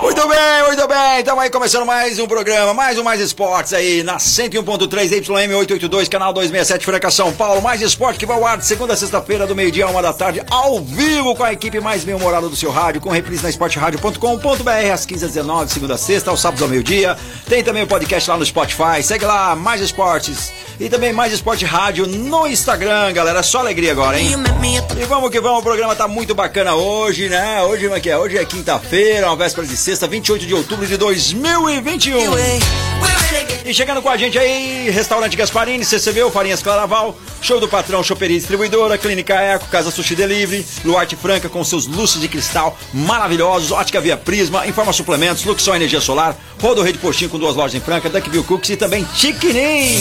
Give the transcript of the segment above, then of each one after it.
Muito bem, muito bem. Estamos aí começando mais um programa, mais um Mais Esportes aí na 101.3 YM882, canal 267 Franca São Paulo. Mais Esporte que vai ao ar de segunda a sexta-feira, do meio-dia a uma da tarde, ao vivo com a equipe mais bem-humorada do seu rádio, com reprise na esporteradio.com.br às 15 às 19 segunda a sexta, aos sábados ao meio-dia. Tem também o podcast lá no Spotify. Segue lá, Mais Esportes. E também Mais Esporte Rádio no Instagram, galera. Só alegria agora, hein? E vamos que vamos, o programa tá muito bacana hoje, né? Hoje é que é? Hoje é quinta-feira, uma véspera de sexta, 28 de outubro de 2021. E chegando com a gente aí, Restaurante Gasparini, CCB, Farinhas Claraval, Show do Patrão, Choperia Distribuidora, Clínica Eco, Casa Sushi Delivery, Luarte Franca com seus luxos de cristal maravilhosos, Ótica Via Prisma, Informa Suplementos, Luxor Energia Solar, Rodo Rede Postinho com duas lojas em Franca, Duckville Cookies e também Tiquinim.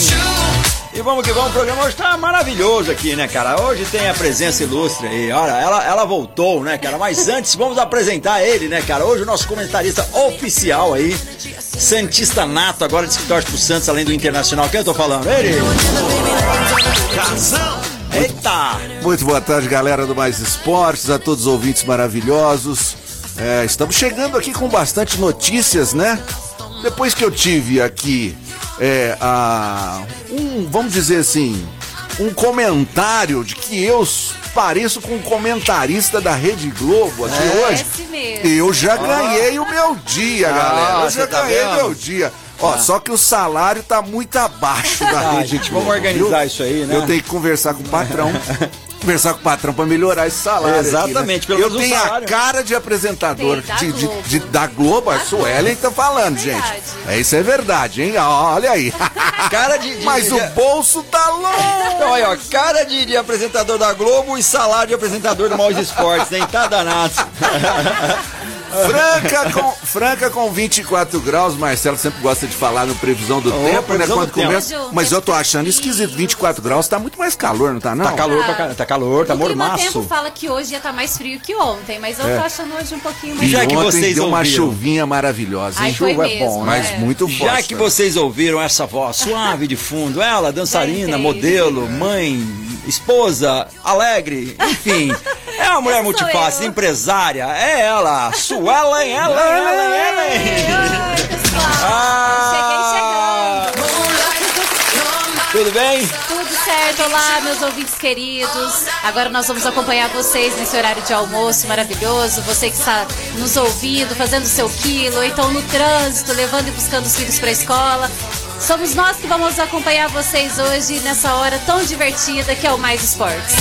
E vamos que vamos, o programa hoje tá maravilhoso aqui, né, cara? Hoje tem a presença ilustre aí. Olha, ela, ela voltou, né, cara? Mas antes vamos apresentar ele, né, cara? Hoje o nosso comentarista oficial aí, Santista Nato, agora de escritório pro Santos, além do Internacional. Quem eu tô falando? Ele! Casão. Eita! Muito boa tarde, galera do Mais Esportes, a todos os ouvintes maravilhosos. É, estamos chegando aqui com bastante notícias, né? Depois que eu tive aqui é, a, um, vamos dizer assim, um comentário de que eu pareço com um comentarista da Rede Globo aqui hoje. Parece mesmo. Eu já ganhei o meu dia, Ah, galera. Eu já tá ganhei vendo? meu dia. Ó, só que o salário tá muito abaixo da Ah, Rede gente, Globo, vamos organizar viu? isso aí, né? Eu tenho que conversar com o patrão. conversar com o patrão pra melhorar esse salário. aqui, Exatamente, né? pelo Eu tenho a salário. cara de apresentador Tem, de, de- Globo. de- da Globo, a Suelen tá falando, É gente. É, isso é verdade, hein? Olha aí. Cara de. de Mas de- o bolso tá longe. Então aí, ó, cara de, de apresentador da Globo e salário de apresentador do Mais Esportes, hein? Tá danado. Franca com, Franca com 24 graus, Marcelo sempre gosta de falar no previsão do Ô, tempo, né? previsão Quando do tempo. começa. Mas eu tô achando esquisito, 24 graus tá muito mais calor, não tá não? Tá calor, pra, ca- tá calor, tá o Clima Tempo mormaço. fala que hoje ia estar mais frio que ontem, mas eu tô achando hoje um pouquinho mais E Já que ontem vocês deu uma ouviram. chuvinha maravilhosa, hein? Ai, chuva é mesmo, bom, Mas é. muito forte. Já que né? vocês ouviram essa voz suave de fundo, ela, dançarina, modelo, mãe, esposa, alegre, enfim. É uma mulher eu. empresária, é ela, Suelen, ela, ela, ela. Oi, pessoal. Ah! Cheguei chegando. Tudo bem? Tudo certo, olá, meus ouvintes queridos. Agora nós vamos acompanhar vocês nesse horário de almoço maravilhoso. Você que está nos ouvindo, fazendo seu quilo, ou então no trânsito, levando e buscando os filhos para a escola. Somos nós que vamos acompanhar vocês hoje nessa hora tão divertida que é o Mais Esportes.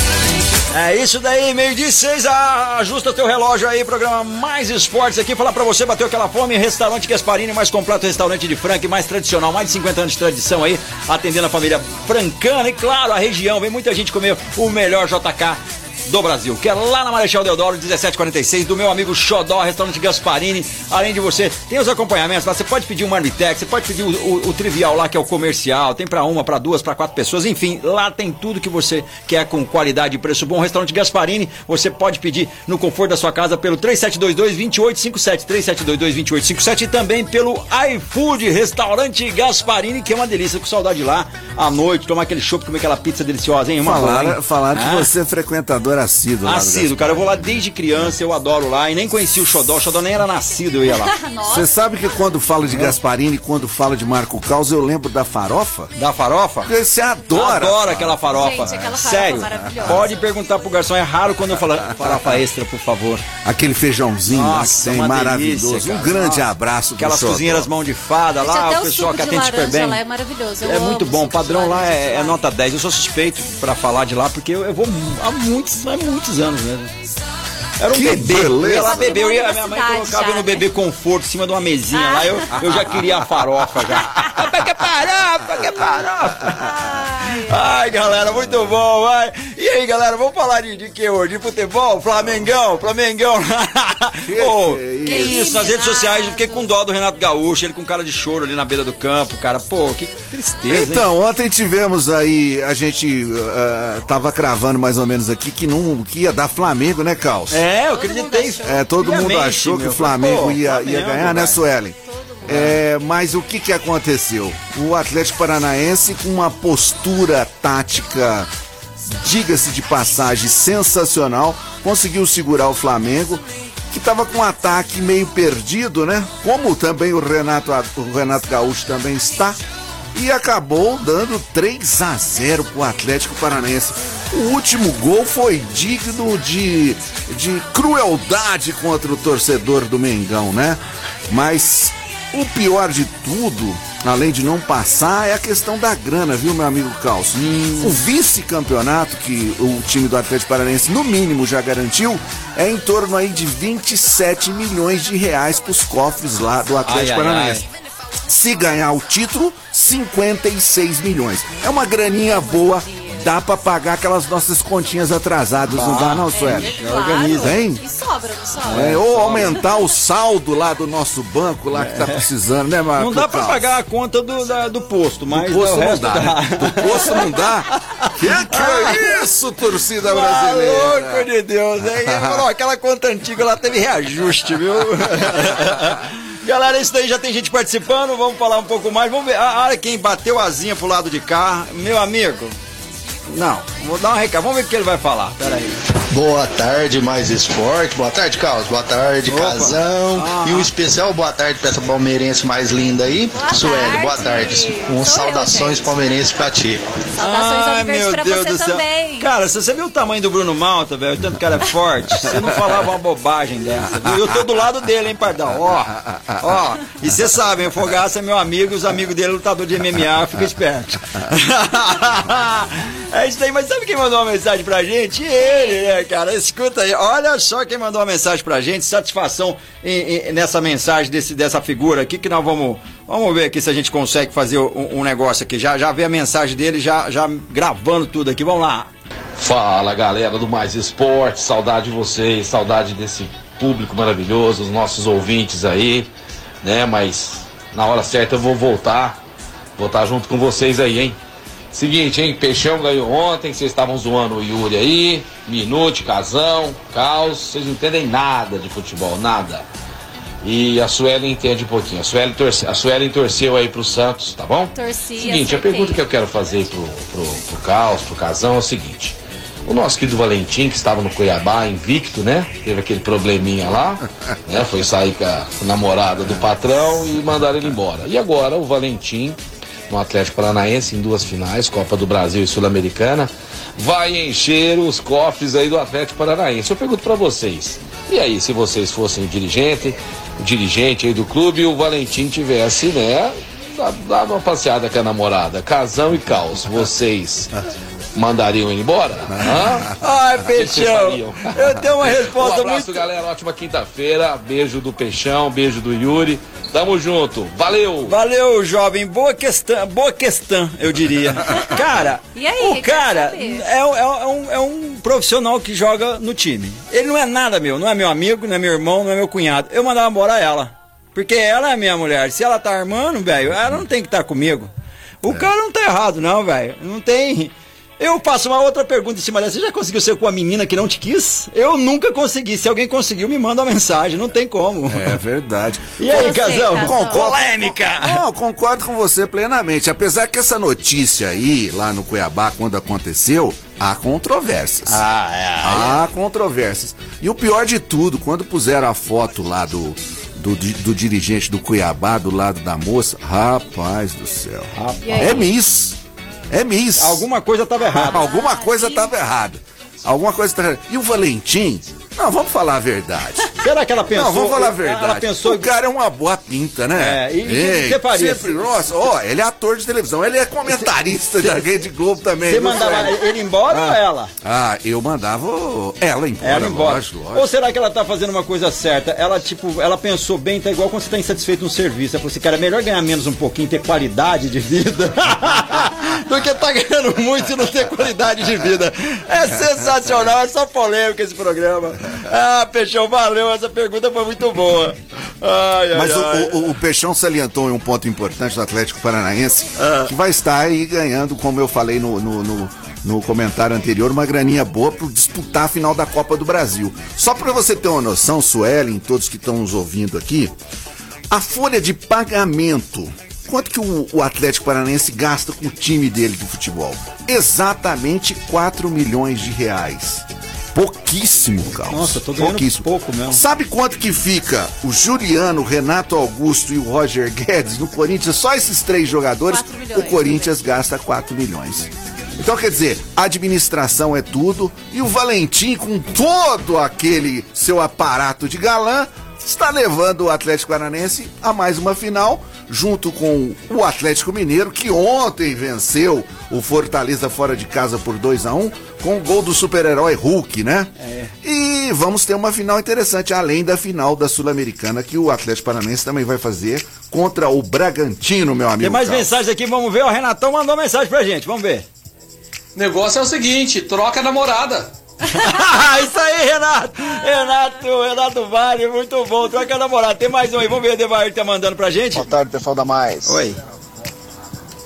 É isso daí, meio de seis, ajusta teu relógio aí, programa Mais Esportes aqui, falar pra você, bateu aquela fome, restaurante Gasparini, mais completo restaurante de Franca mais tradicional, mais de 50 anos de tradição aí, atendendo a família francana e claro, a região, vem muita gente comer o melhor JK do Brasil, que é lá na Marechal Deodoro, 1746, do meu amigo Xodó, restaurante Gasparini. Além de você, tem os acompanhamentos lá, você pode pedir um marmitex, você pode pedir o, o- o trivial lá, que é o comercial, tem pra uma, pra duas, pra quatro pessoas, enfim, lá tem tudo que você quer com qualidade e preço bom. Restaurante Gasparini, você pode pedir no conforto da sua casa pelo 3722-2857, 3722-2857 e também pelo iFood, restaurante Gasparini, que é uma delícia, com saudade de lá, à noite, tomar aquele chopp, comer aquela pizza deliciosa, hein? Uma boa, Falaram, hein? falaram Ah. que você é frequentador assíduo. lá Assíduo, cara, eu vou lá desde criança, eu adoro lá e nem conheci o Xodó, o Xodó nem era nascido, eu ia lá. Você sabe que quando falo de Gasparini, quando falo de Marco Caos, eu lembro da farofa? Da farofa? Porque Você adora. Adoro aquela farofa. Gente, aquela farofa Sério. maravilhosa. Pode perguntar pro garçom, é raro quando eu falo farofa extra, por favor. Aquele feijãozinho Nossa, uma maravilhoso. delícia, um grande Nossa. abraço pro Aquelas Xodó. cozinheiras mão de fada Gente, lá, o o pessoal que de atende super bem. lá é maravilhoso. Eu É amo muito bom, o padrão lá é, é nota 10. Eu sou suspeito pra falar de lá, porque eu, eu vou há muitos, há muitos anos mesmo. Era um Que bebê. Eu ia lá beleza. beber, eu ia, Você minha mãe colocava cidade no bebê conforto em cima de uma mesinha lá, eu, eu já queria a farofa já. Quer farofa, quer farofa. Ai, galera, muito bom, vai. E aí, galera, vamos falar de, de que hoje? De futebol? Flamengão, Flamengão. Que Ô, que que é isso, isso? nas redes sociais eu fiquei com dó do Renato Gaúcho, ele com cara de choro ali na beira do campo, cara. Pô, que tristeza, hein? Então, ontem tivemos aí, a gente ah, tava cravando mais ou menos aqui que não que ia dar Flamengo, né, Caos? É, eu acreditei. É, todo mundo achou que o Flamengo Pô, ia, ia Flamengo, ganhar, né. Suelen? É, mas o que que aconteceu? O Atlético Paranaense com uma postura tática, diga-se de passagem, sensacional, conseguiu segurar o Flamengo, que estava com um ataque meio perdido, né? Como também o Renato, o Renato Gaúcho também está. E acabou dando 3 a 0 pro Atlético Paranaense. O último gol foi digno de, de crueldade contra o torcedor do Mengão, né? Mas o pior de tudo, além de não passar, é a questão da grana, viu, meu amigo Calço? O vice-campeonato que o time do Atlético Paranaense, no mínimo, já garantiu, é em torno aí de 27 milhões de reais pros cofres lá do Atlético Ai, ai, Paranaense. Se ganhar o título, 56 milhões. É uma graninha boa, dá pra pagar aquelas nossas continhas atrasadas, não dá não, Sueli? Claro. Organiza, hein? E sobra, não sobra? É, ou aumentar o saldo lá do nosso banco lá que tá precisando, né, Marco? Não dá pra pagar a conta do, da- do posto, mas Do posto não resto dá, né? Do posto não dá. Que que é isso, torcida Louco brasileira? de Deus, hein? Aquela conta antiga lá teve reajuste, viu? Galera, isso daí já tem gente participando, vamos falar um pouco mais. Vamos ver, a área quem bateu asinha pro lado de cá, meu amigo. Não, vou dar um recado, vamos ver o que ele vai falar. Pera aí. Boa tarde, mais esporte. Boa tarde, Carlos. Boa tarde, Opa. Casão. Ah. E um especial boa tarde pra essa palmeirense mais linda aí. Boa Sueli, boa tarde. tarde. Um Sou eu, saudações gente. palmeirenses pra ti. Saudações Ai, verde pra você também. Cara, se você viu o tamanho do Bruno Malta, velho, o tanto que cara é forte, você não falava uma bobagem dessa. viu? Eu tô do lado dele, hein, Pardal? Ó, ó. E você sabe, o Fogaça é meu amigo, os amigos dele, lutador de MMA, fica esperto. é isso aí, mas sabe quem mandou uma mensagem pra gente? Ele, né, cara? Escuta aí, olha só quem mandou uma mensagem pra gente, satisfação em- em- nessa mensagem desse, dessa figura aqui, que nós vamos, vamos ver aqui se a gente consegue fazer um, um negócio aqui. Já, já vê a mensagem dele, já, já gravando tudo aqui, vamos lá. Fala galera do Mais Esporte, saudade de vocês, saudade desse público maravilhoso, os nossos ouvintes aí, né? Mas na hora certa eu vou voltar, voltar junto com vocês aí, hein? Seguinte, hein? Peixão ganhou ontem, vocês estavam zoando o Yuri aí, Minute, Casão, Caos, vocês não entendem nada de futebol, nada. E a Suelen entende um pouquinho. A Suelen, torce, a Suelen torceu aí pro Santos, tá bom? Torci, Seguinte, a pergunta que eu quero fazer pro, pro, pro Caos, pro Casão é o seguinte. O nosso querido Valentim, que estava no Cuiabá, invicto, né? Teve aquele probleminha lá, né? Foi sair com a namorada do patrão e mandaram ele embora. E agora o Valentim, no Atlético Paranaense, em duas finais, Copa do Brasil e Sul-Americana, vai encher os cofres aí do Atlético Paranaense. Eu pergunto pra vocês, e aí, se vocês fossem dirigente, dirigente aí do clube e o Valentim tivesse, né, dado uma passeada com a namorada, casão e caos, vocês mandariam ele embora? Hã? Ai, Peixão, eu tenho uma Um resposta abraço, muito... galera. Ótima quinta-feira. Beijo do Peixão, beijo do Yuri. Tamo junto. Valeu! Valeu, jovem. Boa questão, boa questão, eu diria. Cara, E aí, o cara é, é- é um, é um profissional que joga no time. Ele não é nada meu, não é meu amigo, não é meu irmão, não é meu cunhado. Eu mandava embora ela. Porque ela é minha mulher. Se ela tá armando, velho, ela não tem que estar comigo. O cara não tá errado, não, velho. Não tem. Eu faço uma outra pergunta em cima dessa. Você já conseguiu ser com a menina que não te quis? Eu nunca consegui. Se alguém conseguiu, me manda uma mensagem. Não tem como. É verdade. E aí, Você, Casão? Casão? Com polêmica! Não, concordo com você plenamente. Apesar que essa notícia aí, lá no Cuiabá, quando aconteceu, há controvérsias. Ah, é. Há controvérsias. E o pior de tudo, quando puseram a foto lá do, do, do dirigente do Cuiabá do lado da moça, rapaz do céu. Aí? É Miss. É Miss. Alguma coisa estava errada. Alguma coisa estava errada. Alguma coisa estava errada. E o Valentim? Não, vamos falar a verdade. Será que ela pensou? Não, vamos falar a Ela verdade. pensou o cara é uma boa pinta, né? É, e- e o que faria? Sempre, nossa, ó, ele é ator de televisão, ele é comentarista da Rede Globo também. Você mandava Fred? ele embora ou ela? Ah, eu mandava ela embora, Ela embora. lógico, lógico. Ou será que ela tá fazendo uma coisa certa? Ela, tipo, ela pensou bem, tá igual quando você tá insatisfeito no serviço. Ela falou assim, cara, é melhor ganhar menos um pouquinho, ter qualidade de vida. do que tá ganhando muito e não ter qualidade de vida. É sensacional, é só polêmica esse programa. Ah, Peixão, valeu, essa pergunta foi muito boa. Ai, ai, Mas o, ai. o, o Peixão salientou em um ponto importante do Atlético Paranaense, que vai estar aí ganhando, como eu falei no, no, no- no comentário anterior, uma graninha boa para disputar a final da Copa do Brasil. Só para você ter uma noção, Suelen, todos que estão nos ouvindo aqui, a folha de pagamento. Quanto que o, o Atlético Paranaense gasta com o time dele de futebol? Exatamente 4 milhões de reais. Pouquíssimo, Carlos. Nossa, tô ganhando Pouquíssimo. pouco mesmo. Sabe quanto que fica o Juliano, o Renato Augusto e o Roger Guedes no Corinthians? Só esses três jogadores, milhões, o Corinthians gasta 4 milhões. Então, quer dizer, a administração é tudo e o Valentim, com todo aquele seu aparato de galã, está levando o Atlético Paranense a mais uma final, junto com o Atlético Mineiro, que ontem venceu o Fortaleza fora de casa por 2 a 1 com o gol do super-herói Hulk, né? E vamos ter uma final interessante, além da final da Sul-Americana, que o Atlético Paranense também vai fazer contra o Bragantino, meu amigo. Tem mais Carlos. mensagens aqui, vamos ver. O Renatão mandou mensagem pra gente, vamos ver. O negócio é o seguinte, troca a namorada. Isso aí, Renato! Renato, Renato Vale, muito bom. Troca a namorada. Tem mais um aí, vamos ver o Devair que tá mandando pra gente. Boa tarde, pessoal da Mais. Oi.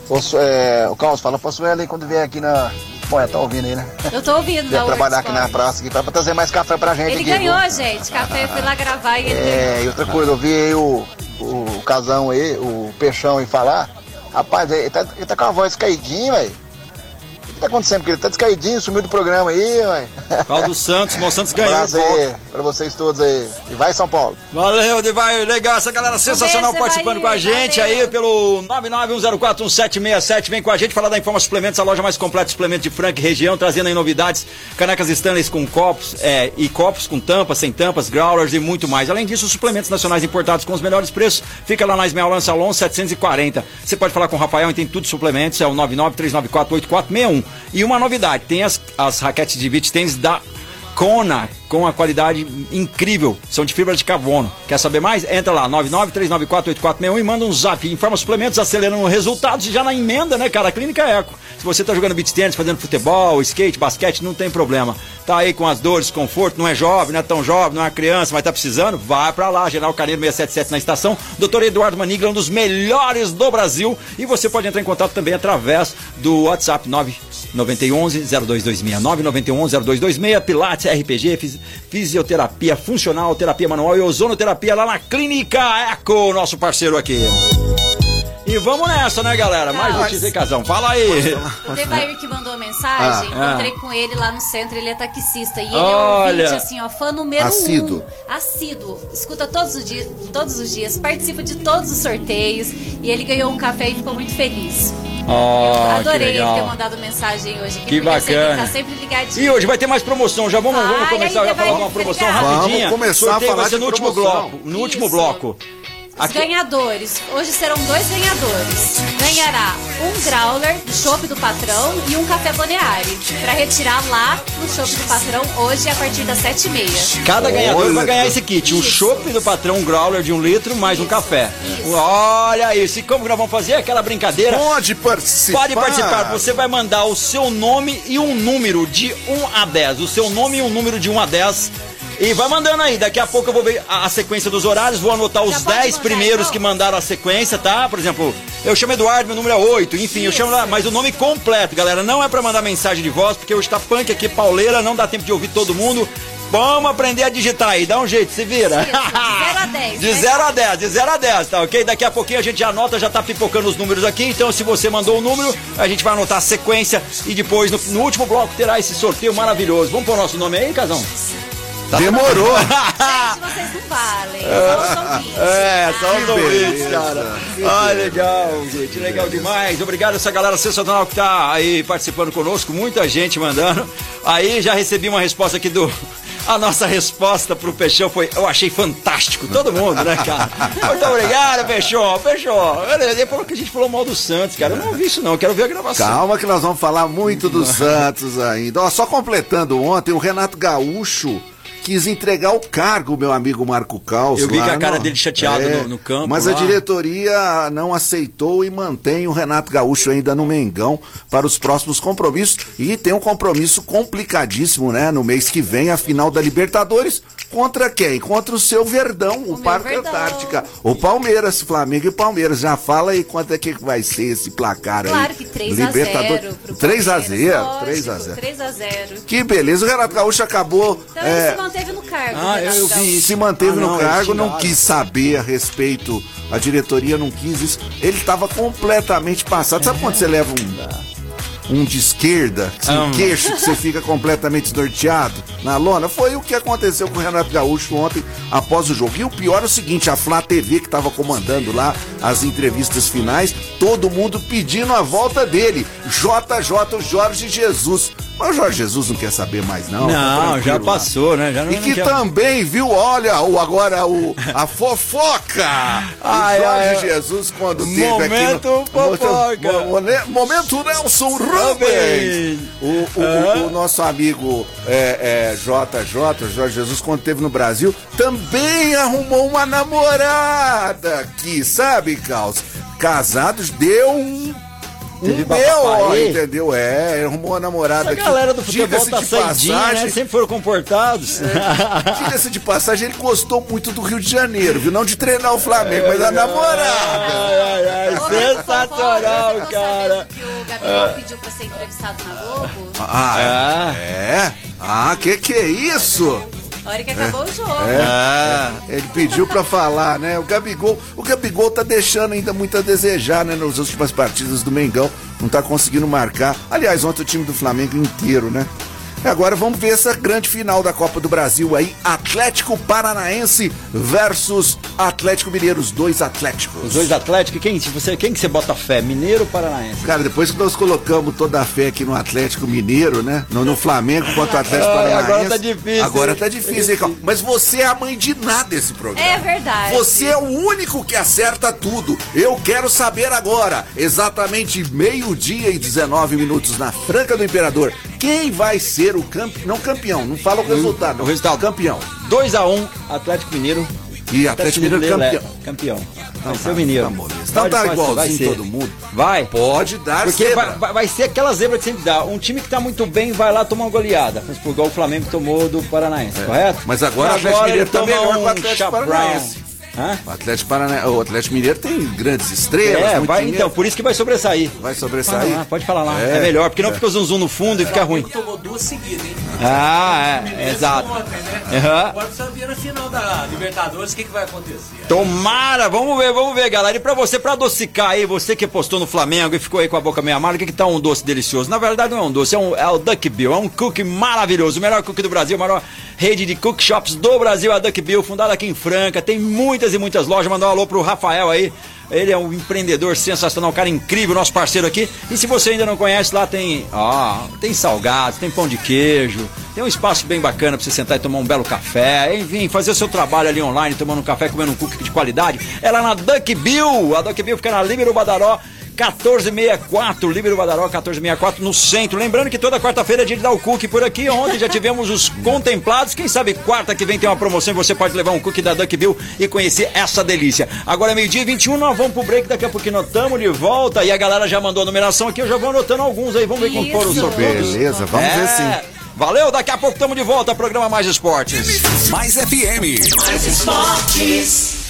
Posso, é, o Carlos fala, posso ela aí quando vier aqui na. Bom, é, tá ouvindo aí, né? Eu tô ouvindo da trabalhar aqui na praça aqui pra, pra trazer mais café pra gente. Ele aqui, ganhou, viu? gente. Café, eu fui lá gravar e ele ganhou. É, e outra coisa, eu vi aí o, o, o casão aí, o peixão aí falar. Rapaz, ele tá, ele tá com a voz caidinha, velho. O que tá acontecendo? Porque ele tá descaidinho, sumiu do programa aí, velho. Paulo Santos, Mão Santos Um ganhou. abraço aí pra vocês todos aí. E vai São Paulo. Valeu, Devair. Legal, essa galera sensacional participando com a gente valeu. aí pelo 991041767. Vem com a gente falar da Informa Suplementos, a loja mais completa de suplementos de Franca e região, trazendo aí novidades, canecas Stanley com copos é, e copos com tampas, sem tampas, growlers e muito mais. Além disso, suplementos nacionais importados com os melhores preços. Fica lá na Lança Alonso 740. Você pode falar com o Rafael e tem tudo de suplementos, é o 993948461. E uma novidade, tem as, as raquetes de beach tênis da Kona, com a qualidade incrível, são de fibra de carbono. Quer saber mais? Entra lá, 993948461 e manda um zap. Informa suplementos, acelerando resultados e já na emenda, né, cara? A Clínica Eco. Se você tá jogando beach tennis, fazendo futebol, skate, basquete, não tem problema. Tá aí com as dores, conforto, não é jovem, não é tão jovem, não é criança, mas tá precisando? Vai pra lá, General Carneiro 677 na estação. Doutor Eduardo Manigla, um dos melhores do Brasil. E você pode entrar em contato também através do WhatsApp 99111-0226. 99111-0226, Pilates, RPG, fisioterapia funcional, terapia manual e ozonoterapia lá na Clínica Eco, nosso parceiro aqui. E vamos nessa, né, galera? Mais notícia aí, Casão. Fala aí. O Devair que mandou a mensagem, Ah. encontrei com ele lá no centro, ele é taxista. E ele Olha. é ouvinte, assim, ó, fã número Assíduo. um. Assíduo. Escuta todos os dias, todos os dias, participa de todos os sorteios. E ele ganhou um café e ficou muito feliz. Que Adorei ele ter mandado mensagem hoje aqui, Que bacana. tá sempre ligadinho. E hoje vai ter mais promoção. Já vamos, vamos começar a falar uma promoção rapidinha. Vamos começar a Sorteio falar vai ser de no último bloco. No último Isso. bloco. Os Aqui- ganhadores. Hoje serão dois ganhadores. Ganhará um growler do Chopp do Patrão e um café Boneari. Pra retirar lá no Chopp do Patrão hoje a partir das sete e meia. Cada ganhador Olha vai ganhar esse kit. Um Isso. chopp do patrão um growler de um litro, mais um café. Isso. Olha isso. E como que nós vamos fazer? Aquela brincadeira. Pode participar. Pode participar. Você vai mandar o seu nome e um número de 1 a 10. O seu nome e um número de 1 a 10. E vai mandando aí. Daqui a pouco eu vou ver a, a sequência dos horários. Vou anotar os Já pode 10 mandar, primeiros então? que mandaram a sequência, tá? Por exemplo, eu chamo Eduardo, meu número é 8. Enfim, eu Isso. chamo lá. Mas o nome completo, galera. Não é pra mandar mensagem de voz, porque hoje tá punk aqui, pauleira. Não dá tempo de ouvir todo mundo. Vamos aprender a digitar aí. Dá um jeito, se vira. Isso, de zero a dez, De né? 0 a 10, de 0 a 10, tá ok? Daqui a pouquinho a gente já anota, já tá pipocando os números aqui. Então, se você mandou o número, a gente vai anotar a sequência e depois, no, no último bloco, terá esse sorteio maravilhoso. Vamos pôr o nosso nome aí, Casão? Demorou. Gente, vocês não valem. É, só os ouvintes, beleza, cara. Ah, legal, gente, legal demais. Obrigado a essa galera sensacional que tá aí participando conosco, muita gente mandando. Aí já recebi uma resposta aqui do. A nossa resposta pro Peixão foi, eu achei fantástico, todo mundo, né, cara? Muito obrigado, Peixão, Peixão. Ele falou que a gente falou mal do Santos, cara. Eu não ouvi isso não, eu quero ver a gravação. Calma que nós vamos falar muito do Santos ainda. Ó, só completando ontem, o Renato Gaúcho quis entregar o cargo, meu amigo Marco Caos. Eu vi lá que a cara no- dele chateado É, no, no campo. Mas lá. a diretoria não aceitou e mantém o Renato Gaúcho ainda no Mengão para os próximos compromissos. E tem um compromisso complicadíssimo, né? No mês que vem, a final da Libertadores. Contra quem? Contra o seu Verdão, o, meu Parque Verdão. Antártica. O Palmeiras, Flamengo e Palmeiras. Já fala aí quanto é que vai ser esse placar aí. Claro que 3 a 0 pro 3 a 0 Palmeiras, 3 a lógico, 0 3 a 0 Que beleza, o Renato Gaúcho acabou. Então é, manteve no cargo. Ah, Renato eu vi isso. se manteve Ah, no não, eles cargo, não quis saber a respeito, a diretoria não quis isso. Ele estava completamente passado. Sabe quando você leva um, um de esquerda, um queixo que você fica completamente desnorteado na lona? Foi o que aconteceu com o Renato Gaúcho ontem após o jogo. E o pior é o seguinte, a Flá TV que estava comandando lá as entrevistas finais, todo mundo pedindo a volta dele. JJ, o Jorge Jesus. Mas o Jorge Jesus não quer saber mais não. tá Não, já tranquilo lá. passou, né? Já não, E que também, viu, olha, o, agora o, a fofoca! Ai, o Jorge ai, Jesus, quando teve Momento aqui no... fofoca. Mo- mo- Momento Nelson Rubens! O, o- o- o nosso amigo é, é, JJ, Jorge Jesus, quando teve no Brasil, também arrumou uma namorada aqui, sabe, Caos? Casados, deu um... Teve Um B.O., bafafá. entendeu? É, arrumou uma namorada A aqui. galera do futebol tá de saidinha, passagem, né? Sempre foram comportados. Diga-se de passagem, ele gostou muito do Rio de Janeiro, viu? Não de treinar o Flamengo, mas da namorada. Ai, ai, ai, sensacional, cara. Que o Gabriel pediu pra ser entrevistado na Globo. Ah, é? É? Ah, que que é isso? A hora que acabou o jogo. Ah, Ele pediu pra falar, né? O Gabigol, o Gabigol tá deixando ainda muito a desejar, né? Nas últimas partidas do Mengão, não tá conseguindo marcar. Aliás, ontem o time do Flamengo inteiro, né? E agora vamos ver essa grande final da Copa do Brasil aí, Atlético Paranaense versus Atlético Mineiro, os dois Atléticos. Os dois Atléticos, quem, se você, quem que você bota fé? Mineiro ou Paranaense? Cara, depois que nós colocamos toda a fé aqui no Atlético Mineiro, né? No, no Flamengo contra o Atlético Ai, Paranaense. agora tá difícil, Agora tá difícil, hein, Cal? Mas você é a mãe de nada esse programa. É verdade. Você é o único que acerta tudo. Eu quero saber agora, exatamente meio-dia e 19 minutos na Franca do Imperador, quem vai ser o campeão? Não campeão, não fala o resultado. o resultado. Campeão. 2x1, Atlético Mineiro. E Atlético Mineiro campeão. é campeão. Vai ser o Mineiro. tá. Então tá igualzinho todo mundo. Vai. Pode dar Porque zebra. vai, vai- ser aquela zebra que sempre dá. Um time que tá muito bem vai lá tomar uma goleada. Mas por igual o Flamengo tomou do Paranaense, correto? É. Mas agora o Atlético Mineiro tá melhor que o um Atlético. Paranaense. Hã? O Atlético, Parana... o Atlético Mineiro tem grandes estrelas. É, muito vai, então, por isso que vai sobressair. Vai Fala sobressair. lá, pode falar lá. É, É, melhor, porque não fica o zum zum no fundo e fica ruim. Tomou duas seguidas, hein? Ah, é, exato. Ontem, né? Aham. Agora precisa ver na final da Libertadores o que, que vai acontecer. Tomara, vamos ver, vamos ver, galera. E pra você, pra adocicar aí, você que postou no Flamengo e ficou aí com a boca meio amarga, o que, que tá um doce delicioso? Na verdade, não é um doce, é, um, é o Duck Bill, é um cookie maravilhoso, o melhor cookie do Brasil, a maior rede de cook shops do Brasil, a Duck Bill, fundada aqui em Franca, tem muitas e muitas lojas. Mandar um alô pro Rafael aí. Ele é um empreendedor sensacional, um cara incrível, nosso parceiro aqui. E se você ainda não conhece, lá tem, ó, tem salgados, tem pão de queijo, tem um espaço bem bacana pra você sentar e tomar um belo café, enfim, fazer o seu trabalho ali online, tomando um café, comendo um cookie de qualidade. É lá na Duck Bill. A Duck Bill fica na Líbero Badaró. 1464, Líbero Badaró 1464 no centro. Lembrando que toda quarta-feira é dia de dar o cookie por aqui. Ontem já tivemos os contemplados. Quem sabe quarta que vem tem uma promoção e você pode levar um cookie da Duck Bill e conhecer essa delícia. Agora é meio-dia e 21, nós vamos pro break. Daqui a pouquinho nós estamos de volta. E a galera já mandou a numeração aqui. Eu já vou anotando alguns aí. Vamos ver como foram os sorteios. Beleza, vamos ver sim. É. Valeu, daqui a pouco estamos de volta. Programa Mais Esportes. Mais FM. Mais esportes.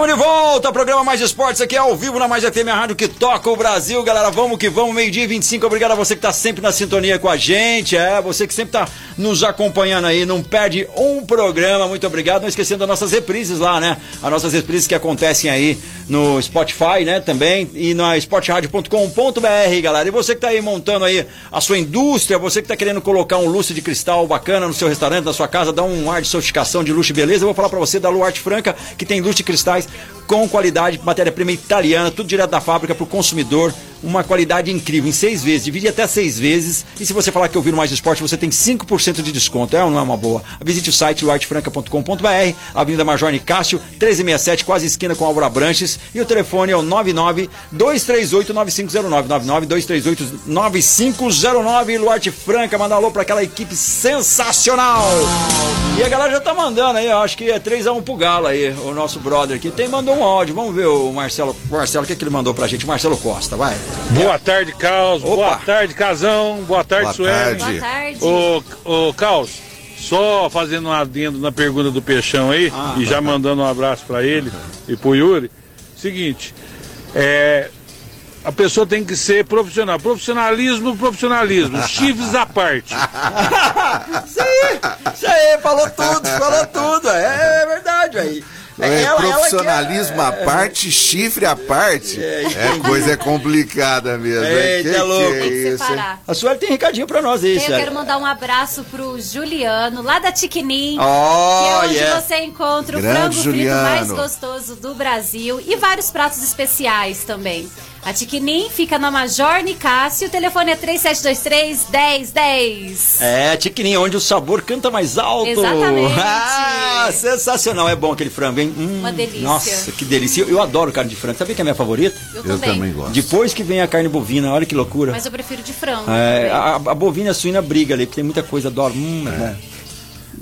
Estamos de volta, programa Mais Esportes aqui ao vivo na Mais FM, a rádio que toca o Brasil. Galera, vamos que vamos, meio-dia e 25. Obrigado a você que tá sempre na sintonia com a gente. É, você que sempre tá nos acompanhando aí, não perde um programa. Muito obrigado. Não esquecendo das nossas reprises lá, né? As nossas reprises que acontecem aí no Spotify, né? Também e na esportradio.com.br, galera. E você que tá aí montando aí a sua indústria, você que tá querendo colocar um lustre de cristal bacana no seu restaurante, na sua casa, dar um ar de sofisticação, de luxo e beleza, eu vou falar pra você da Luarte Franca, que tem lustre de cristais com qualidade, matéria-prima italiana, tudo direto da fábrica pro consumidor uma qualidade incrível em seis vezes, divide até seis vezes. E se você falar que ouviu mais esporte, você tem 5% de desconto. É ou não é uma boa? Visite o site artefranca.com.br, Avenida Major Nicásio, 1367, quase esquina com Álvaro Branches. E o telefone é o 99 238 9509. 99 238 9509. Luarte Franca, manda alô pra aquela equipe sensacional. E a galera já tá mandando aí, acho que é 3x1 pro Galo aí, o nosso brother aqui. Tem mandou um áudio, vamos ver o Marcelo. Marcelo, o que, é que ele mandou pra gente? Marcelo Costa, vai. Boa tarde, Caos. Opa. Boa tarde, Casão. Boa tarde, Boa Sueli. tarde. Boa tarde. Ô, ô, Caos, só fazendo um adendo na pergunta do Peixão aí, Ah, e já mandando um abraço pra ele e pro Yuri. Seguinte, é. A pessoa tem que ser profissional. Profissionalismo, profissionalismo. Chifres à parte. Isso aí, isso aí, falou tudo, falou tudo. É, verdade aí. É, ela- ela que profissionalismo à parte, chifre à parte. É, coisa complicada mesmo. Eita, que, louco. que é Tem que isso. A Sueli tem recadinho pra nós aí, Eu Sueli. quero mandar um abraço pro Juliano, lá da Tiquinim. Oh, que é onde yeah. você encontra o Grande frango frito Juliano. mais gostoso do Brasil e vários pratos especiais também. A Tiquinim fica na Major Nicásio, o telefone é 3723 1010. É, Tiquininha, onde o sabor canta mais alto. Exatamente. Ah, sensacional. É bom aquele frango, hein? Hum, Uma delícia. Nossa, que delícia. Eu, eu adoro carne de frango. Sabia que é a minha favorita? Eu, Eu também gosto. Depois que vem a carne bovina, olha que loucura. Mas eu prefiro de frango. É, também. a, a bovina e a suína briga ali, porque tem muita coisa, adoro. Hum, é bom.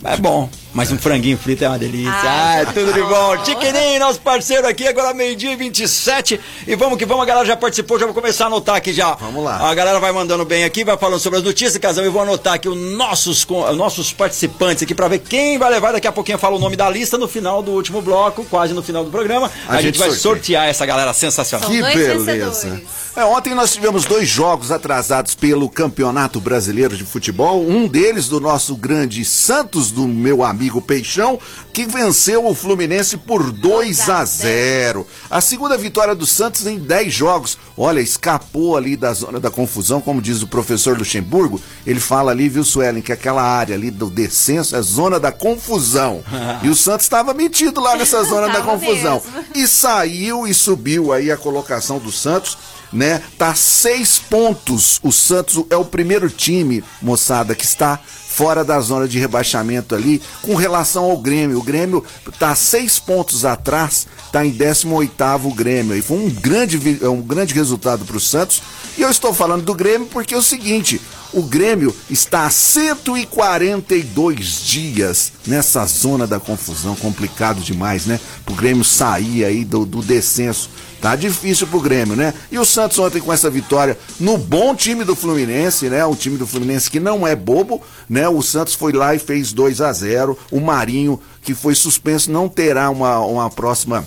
É bom, mas um franguinho frito é uma delícia. Ah, Ah, tudo de bom. Tiquininho, nosso parceiro aqui, agora meio-dia e 27. E vamos que vamos, a galera já participou, já vou começar a anotar aqui já. Vamos lá. A galera vai mandando bem aqui, vai falando sobre as notícias, casal. Eu vou anotar aqui os nossos, nossos participantes aqui pra ver quem vai levar. Daqui a pouquinho eu falo o nome da lista no final do último bloco, quase no final do programa. A, A gente, gente vai sorteia. sortear essa galera sensacional. São Que dois beleza. É, ontem nós tivemos dois jogos atrasados pelo Campeonato Brasileiro de Futebol. Um deles do nosso grande Santos, do meu amigo Peixão, que venceu o Fluminense por 2 a 0. A segunda vitória do Santos em 10 jogos. Olha, escapou ali da zona da confusão, como diz o professor Luxemburgo. Ele fala ali, viu, Suelen, que aquela área ali do descenso é zona da confusão. e o Santos estava metido lá nessa zona da confusão. mesmo. E saiu e subiu aí a colocação do Santos, né? Tá seis pontos. O Santos é o primeiro time, moçada, que está fora da zona de rebaixamento ali, com relação ao Grêmio. O Grêmio tá seis pontos atrás, tá em 18º o Grêmio. E foi um grande, vi- um grande resultado para o Santos. E eu estou falando do Grêmio porque é o seguinte, o Grêmio está há 142 dias nessa zona da confusão, complicado demais, né? Pro Grêmio sair aí do, do descenso. Tá difícil pro Grêmio, né? E o Santos ontem com essa vitória no bom time do Fluminense, né? O time do Fluminense que não é bobo, né? O Santos foi lá e fez 2 a 0 O Marinho, que foi suspenso, não terá uma, uma próxima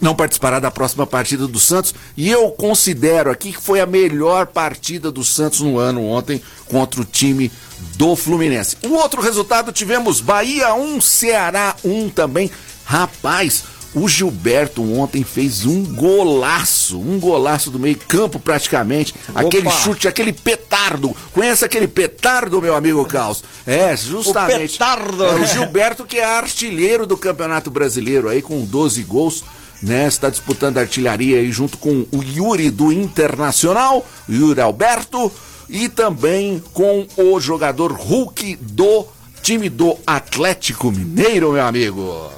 não participará da próxima partida do Santos. E eu considero aqui que foi a melhor partida do Santos no ano ontem contra o time do Fluminense. O outro resultado tivemos Bahia 1, Ceará 1 também. Rapaz, o Gilberto ontem fez um golaço, um golaço do meio campo praticamente. Aquele chute, aquele petardo. Conhece aquele petardo, meu amigo Caos? É, justamente. petardo. É, o Gilberto que é artilheiro do Campeonato Brasileiro aí com 12 gols né? Está disputando a artilharia aí junto com o Yuri do Internacional, o Yuri Alberto, e também com o jogador Hulk do time do Atlético Mineiro, meu amigo.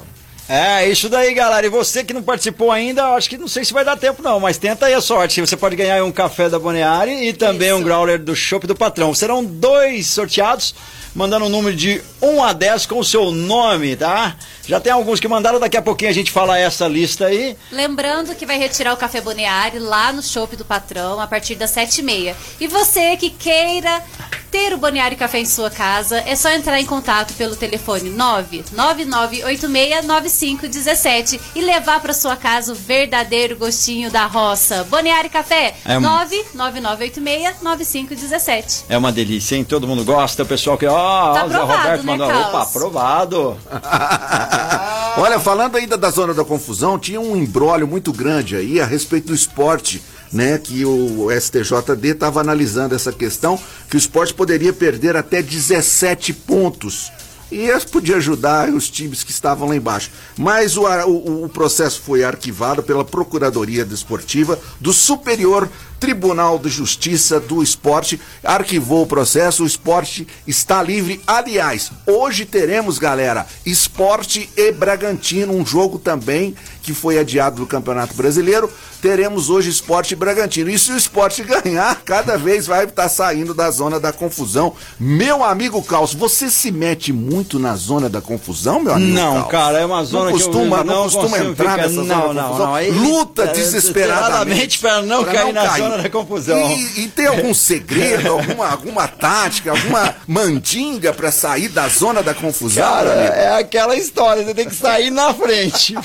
É, isso daí, galera. E você que não participou ainda, acho que não sei se vai dar tempo não, mas tenta aí a sorte. Você pode ganhar um café da Boneari e também um growler do Shop do Patrão. Serão dois sorteados, mandando um número de 1 a 10 com o seu nome, tá? Já tem alguns que mandaram, daqui a pouquinho a gente fala essa lista aí. Lembrando que vai retirar o café Boneari lá no Shopping do Patrão a partir das sete e meia. E você que queira ter o Boneari Café em sua casa, é só entrar em contato pelo telefone 999869517 e levar para sua casa o verdadeiro gostinho da roça. Boneari Café, É um- 999869517. É uma delícia, hein? Todo mundo gosta. O pessoal que, ó, Tá o Zé Roberto né, mandou. Caos? Opa, aprovado. Olha, falando ainda da zona da confusão, tinha um embrólio muito grande aí a respeito do esporte, né? Que o STJD estava analisando essa questão, que o esporte poderia perder até 17 pontos e podia ajudar os times que estavam lá embaixo. Mas o, o, o processo foi arquivado pela Procuradoria Desportiva do Superior Tribunal de Justiça do Esporte arquivou o processo, o esporte está livre. Aliás, hoje teremos, galera, esporte e Bragantino, um jogo também que foi adiado do Campeonato Brasileiro. Teremos hoje esporte e Bragantino. E se o esporte ganhar, cada vez vai estar tá saindo da zona da confusão. Meu amigo Caos, você se mete muito na zona da confusão, meu amigo? Não, Caos? cara, é uma zona não costuma, que eu não, não costuma entrar ficar, nessa não, zona não, da confusão. não, aí- Luta é, desesperadamente para não pra cair na cair. zona da confusão. E, e tem algum segredo, alguma, alguma tática, alguma mandinga pra sair da zona da confusão? Cara, é aquela história, você tem que sair na frente.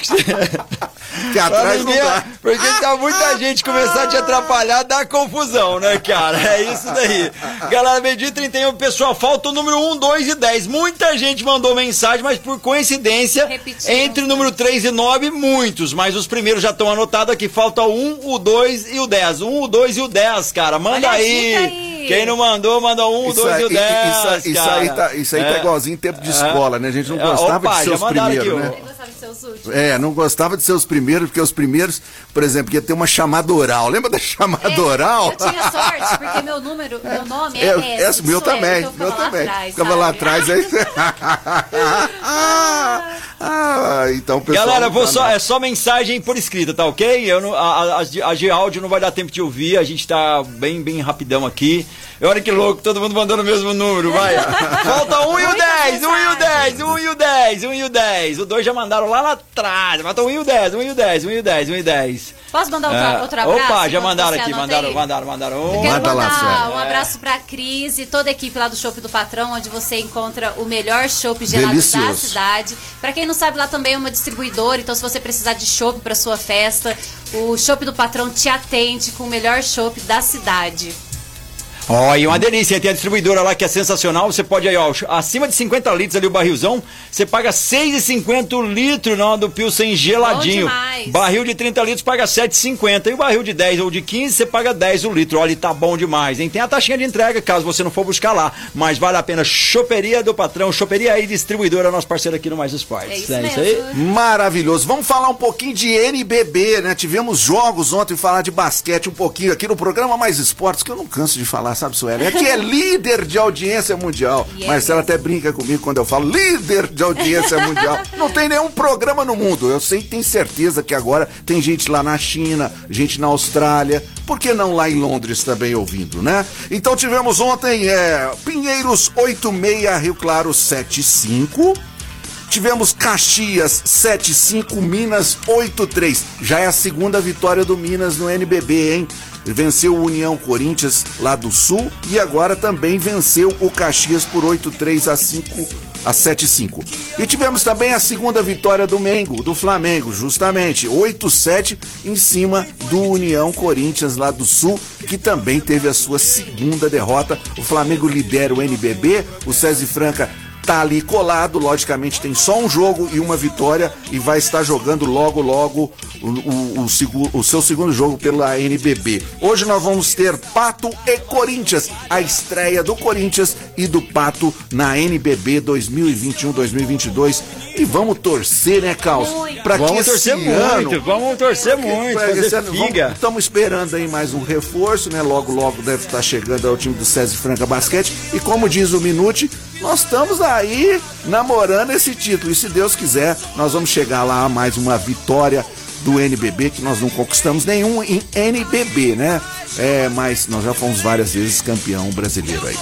Que atrás não ninguém- dá. Porque tá muita gente começar a te atrapalhar, dá confusão, né, cara? É isso daí. Galera, meio-dia e 31, pessoal, falta o número 1, 2 e 10. Muita gente mandou mensagem, mas por coincidência, Repetindo. entre o número 3 e 9, muitos. Mas os primeiros já estão anotados aqui. Falta o 1, o 2 e o 10. O 1, o 2 e o 10, cara. Manda aí. aí. Quem não mandou, manda o 1, o 2 e o 10. isso, isso aí tá, isso aí tá É. igualzinho tempo de escola, né? A gente não É, gostava opa, de ser os aqui, primeiros, ó. né? Gostava de ser os últimos? É, não gostava de ser os primeiros, porque os primeiros, por exemplo, ia ter uma chamada oral. Lembra da chamada É, oral? Eu tinha sorte, porque meu número, meu nome é, É, S. esse meu eu, também, então eu meu também. atrás, Ficava lá atrás aí. ah, então, pessoal. Galera, vou tá só, é só mensagem por escrita, tá ok? Eu não, a, a, as de- a de áudio não vai dar tempo de ouvir, a gente tá bem, bem rapidão aqui. Olha que louco, todo mundo mandando o mesmo número, vai. Falta um e o Muita 10, um e o 10, um e o 10, um e o 10. O dois já mandaram lá, lá atrás. Falta um e o 10, um e o 10, um e o 10, um e o 10. Posso mandar outro, É. outro abraço? Opa, já mandaram aqui, mandaram, mandaram, mandaram. Eu Um. Manda lá, um abraço pra Cris e toda a equipe lá do Shopping do Patrão, onde você encontra o melhor chopp gelado da Delicioso. cidade. Pra quem não sabe, lá também é uma distribuidora, então se você precisar de chopp pra sua festa, o Shopping do Patrão te atende com o melhor chopp da cidade. Ó, e uma delícia, tem a distribuidora lá que é sensacional. Você pode aí, ó, acima de 50 litros ali o barrilzão, você paga 6,50 o litro não, do Pilsen geladinho. demais. Barril de 30 litros paga 7,50. E o barril de 10 ou de 15 você paga 10 o litro. Olha, e tá bom demais, hein? Tem a taxinha de entrega caso você não for buscar lá, mas vale a pena. Choperia do Patrão, Choperia aí distribuidora, nosso parceiro aqui no Mais Esportes. É isso aí? mesmo. Maravilhoso. Vamos falar um pouquinho de NBB, né? Tivemos jogos ontem, falar de basquete um pouquinho aqui no programa Mais Esportes, que eu não canso de falar, sabe, Sueli? É que é líder de audiência mundial. E é Marcela até brinca comigo quando eu falo líder de audiência mundial. Não tem nenhum programa no mundo. Eu sei, tenho certeza que agora tem gente lá na China, gente na Austrália. Por que não lá em Londres também ouvindo, né? Então tivemos ontem é, Pinheiros 86, Rio Claro 75. Tivemos Caxias 7-5, Minas 8-3. Já é a segunda vitória do Minas no NBB, hein? Venceu o União Corinthians lá do Sul e agora também venceu o Caxias por 8-3 a 5 a 7-5. E tivemos também a segunda vitória do Mengo, do Flamengo, justamente 8-7 em cima do União Corinthians lá do Sul, que também teve a sua segunda derrota. O Flamengo lidera o NBB, o César Franca tá ali colado, logicamente tem só um jogo e uma vitória e vai estar jogando logo, logo o, o, o o seu segundo jogo pela NBB. Hoje nós vamos ter Pato e Corinthians, a estreia do Corinthians e do Pato na NBB 2021-2022 e vamos torcer, né, Caos? Pra que Vamos esse torcer ano muito, vamos torcer muito, Pra esse fazer ano, figa. Estamos esperando aí mais um reforço, né? Logo, logo deve estar chegando ao time do César Franca Basquete. E como diz o Minute, nós estamos aí namorando esse título. E se Deus quiser, nós vamos chegar lá a mais uma vitória do NBB, que nós não conquistamos nenhum em NBB, né? É, mas nós já fomos várias vezes campeão brasileiro aí.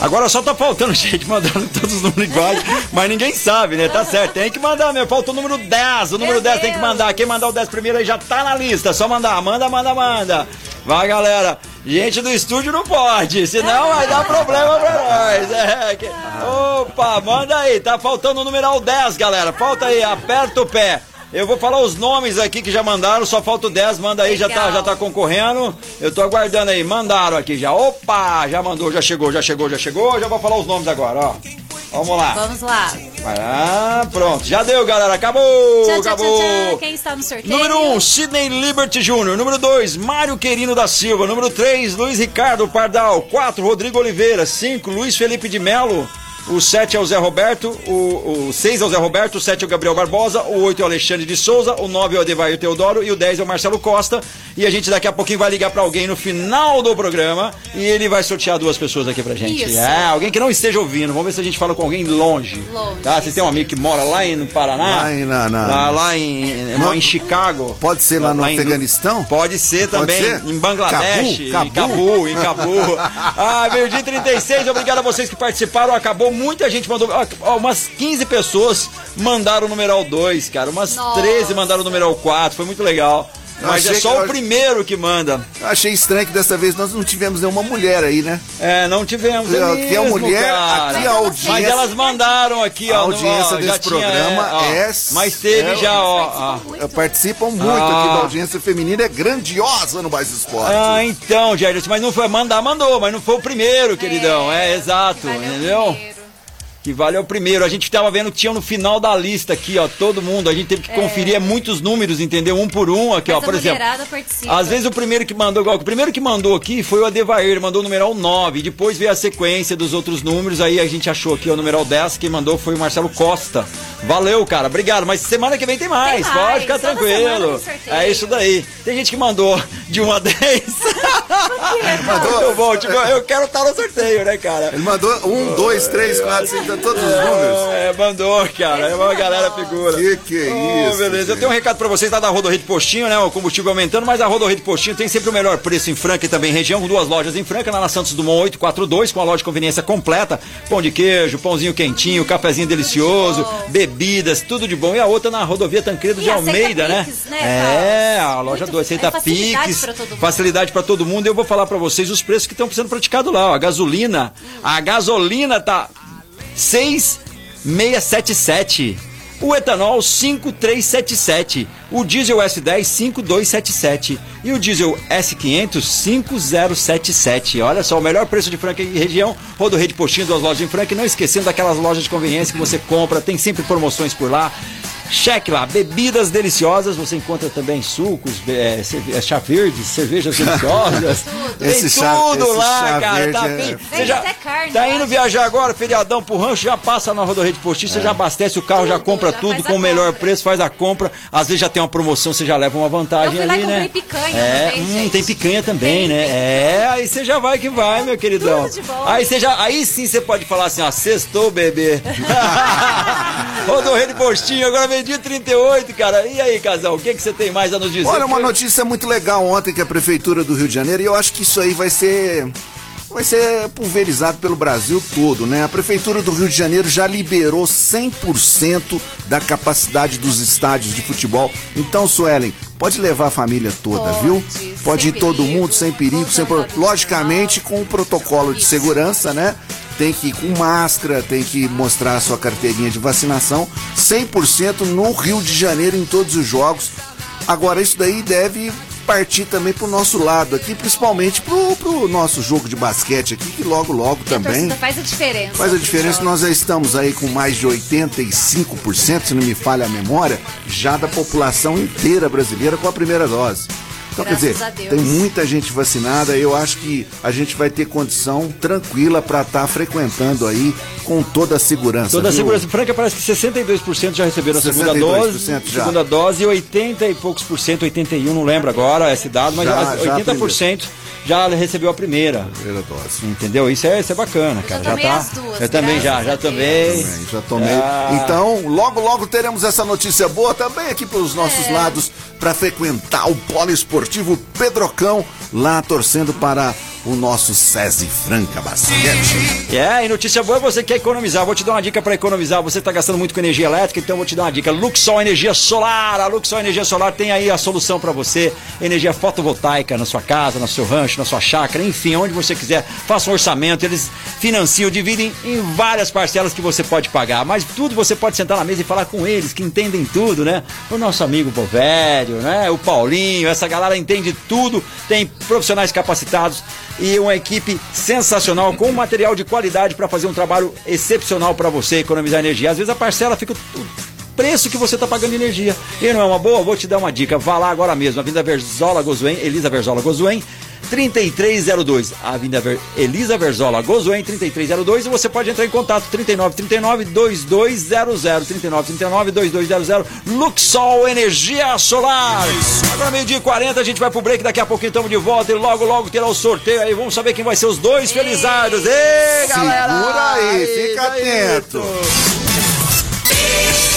Agora só tá faltando gente mandando todos os números iguais, mas ninguém sabe, né? Tá certo, tem que mandar mesmo. Falta o número 10. O número Meu 10 tem que Deus. mandar. Quem mandar o 10 primeiro aí já tá na lista. Só mandar. Manda, manda, manda. Vai, galera. Gente do estúdio não pode, senão vai dar problema pra nós. É, que- Opa, manda aí. Tá faltando o numeral 10, galera. Falta aí, aperta o pé. Eu vou falar os nomes aqui que já mandaram, só falta o 10, manda aí, já tá, já tá concorrendo. Eu tô aguardando aí, mandaram aqui já. Opa, já mandou, já chegou, já chegou, já chegou. Já vou falar os nomes agora, ó. Vamos lá. Vamos lá. Lá, pronto. Já deu, galera. Acabou, Tchau, tchau, acabou. tchau, tchau. Quem está no sorteio? Número 1, um, Sidney Liberty Jr. Número 2, Mário Querino da Silva. Número 3, Luiz Ricardo Pardal. 4, Rodrigo Oliveira. 5, Luiz Felipe de Melo. O 7 é o Zé Roberto, o, o 6 é o Zé Roberto, o 7 é o Gabriel Barbosa, o 8 é o Alexandre de Souza, o 9 é o Adevair Teodoro e o 10 é o Marcelo Costa. E a gente daqui a pouquinho vai ligar pra alguém no final do programa e ele vai sortear duas pessoas aqui pra gente. Isso. É, alguém que não esteja ouvindo. Vamos ver se a gente fala com alguém longe. Longe, Tá? Você tem um amigo que mora lá em Paraná? Lá em- na- na- Lá, lá em, No- em Chicago. Pode ser lá no em- Afeganistão? Pode ser Pode também. ser? Em Bangladesh. Cabu? Em Cabu, em Cabu. ah, meio-dia e 36. Obrigado a vocês que participaram. Acabou. Muita gente mandou. ó, ó, umas 15 pessoas mandaram o numeral 2, cara. Umas Nossa. 13 mandaram o numeral 4. Foi muito legal. Mas é só que- o primeiro que manda. Achei estranho que dessa vez nós não tivemos nenhuma mulher aí, né? É, não tivemos. É Aqui é mesmo, mulher, cara. aqui a audiência- Mas elas mandaram aqui, A ó. no- audiência ó, já desse tinha, programa ó, é- Mas teve é- já, ó. ó. Participam muito Ah. aqui da audiência feminina, é grandiosa no Mais Esporte. Ah, então, Jair, mas não foi mandar, mandou, mas não foi o primeiro, queridão. É, exato, entendeu? primeiro. Que vale é o primeiro. A gente tava vendo que tinha no final da lista aqui, ó, todo mundo. A gente teve que é... conferir é muitos números, entendeu? Um por um aqui, Essa ó, por exemplo. Participa. Às vezes o primeiro que mandou, igual, o primeiro que mandou aqui foi o Adevair, mandou o numeral 9. Depois veio a sequência dos outros números, aí a gente achou aqui o numeral 10, quem mandou foi o Marcelo Costa. Valeu, cara, obrigado. Mas semana que vem tem mais, tem mais. pode ficar Toda tranquilo. É isso daí. Tem gente que mandou de 1 a 10. mandou. Muito bom, tipo, eu quero estar no sorteio, né, cara? Ele mandou 1, 2, 3, 4, 5, Manda todos os números. É, é, mandou, cara. É uma galera figura. Que que é oh, isso? Beleza. Gente. Eu tenho um recado pra vocês lá da Rodorreio de Postinho, né? O combustível aumentando, mas a Rodorreio de Postinho tem sempre o melhor preço em Franca e também região, com duas lojas em Franca, na Santos Dumont 842, com a loja de conveniência completa. Pão de queijo, pãozinho quentinho, cafezinho delicioso, bebidas, tudo de bom. E a outra na rodovia Tancredo e de Almeida, né? Né? É, a loja do aceita é Pix. Facilidade para todo mundo. Eu vou falar para vocês os preços que estão sendo praticados lá. Ó. A gasolina, hum. a gasolina tá 6,677. O etanol 5377, o diesel S10 5277 e o diesel S500 5077. Olha só, o melhor preço de Franca e região, Rodorrede Postinho, duas lojas em Franca, não esquecendo daquelas lojas de conveniência que você compra, tem sempre promoções por lá. Cheque lá, bebidas deliciosas, você encontra também sucos, é, cerve- é, chá verde, cervejas deliciosas. tem chá- tudo esse lá, chá cara. verde Tá é- bem. Vende já até carne, tá indo viajar agora, feriadão pro rancho, já passa na rodovia de postinho, você já abastece o carro, já Tudo, compra já tudo com a o melhor compra. preço, faz a compra. Às vezes já tem uma promoção, você já leva uma vantagem Eu fui lá ali, e né? picanha é, também, hum, gente. tem picanha também, Tem, né? tem. É, aí você já vai que vai, meu queridão. Tudo de bom. Aí você já, aí sim você pode falar assim, ó, sextou, bebê. Rodovia de postinho, agora meio-dia e 38, cara. E aí, casal, o que que você tem mais a nos dizer? Olha, uma notícia muito legal ontem que a Prefeitura do Rio de Janeiro, e eu acho que isso aí vai ser. Vai ser pulverizado pelo Brasil todo, né? A Prefeitura do Rio de Janeiro já liberou 100% da capacidade dos estádios de futebol. Então, Suelen, pode levar a família toda, Pode, viu? Pode ir todo perigo, mundo sem perigo, sem pro- voltando logicamente com o protocolo de segurança, né? Tem que ir com máscara, tem que mostrar a sua carteirinha de vacinação. 100% no Rio de Janeiro em todos os jogos. Agora, isso daí deve partir também pro nosso lado aqui, principalmente pro, pro nosso jogo de basquete aqui, que logo, logo A também torcida faz a diferença. faz a diferença. Nós já estamos aí com mais de 85%, se não me falha a memória, já da população inteira brasileira com a primeira dose. Então, Graças quer dizer, a Deus. tem muita gente vacinada. Eu acho que a gente vai ter condição tranquila para estar frequentando aí com toda a segurança. Toda a segurança franca parece que 62% já receberam a segunda 62% dose. já. Segunda dose e 80 e poucos por cento, 81, não lembro agora esse dado, mas Já, já, já a 80% já recebeu a primeira. Primeira dose. Entendeu? Isso é, isso é bacana, cara. já tá. as duas, Eu também já, já tomei. Também, já tomei. Ah. Então, logo, logo teremos essa notícia boa também aqui pelos nossos É. lados para frequentar o Poliesportivo Pedrocão, lá torcendo para o nosso SESI Franca Basquete. É, e notícia boa é você que quer economizar. Vou te dar uma dica para economizar. Você está gastando muito com energia elétrica, então vou te dar uma dica. Luxol Energia Solar. A Luxol Energia Solar tem aí a solução para você. Energia fotovoltaica na sua casa, no seu rancho, na sua chácara, enfim, onde você quiser. Faça um orçamento. Eles financiam, dividem em várias parcelas que você pode pagar. Mas tudo você pode sentar na mesa e falar com eles, que entendem tudo, né? O nosso amigo Bovério, né? O Paulinho, essa galera entende tudo. Tem profissionais capacitados e uma equipe sensacional com material de qualidade para fazer um trabalho excepcional para você economizar energia. Às vezes a parcela fica preço que você está pagando energia. E não é uma boa? Vou te dar uma dica. Vá lá agora mesmo, Avenida Verzola Gozuen, Elisa Verzola Gozuen, 3302, Avenida Ver, Elisa Verzola, Gozoen 3302 e você pode entrar em contato 3939 2200 3939 2200 Luxol Energia Solar. Agora meio-dia e 40 a gente vai pro break, daqui a pouquinho estamos de volta e logo logo terá o sorteio aí, vamos saber quem vai ser os dois felizardos. Ei, galera! Segura aí, fica atento. Muito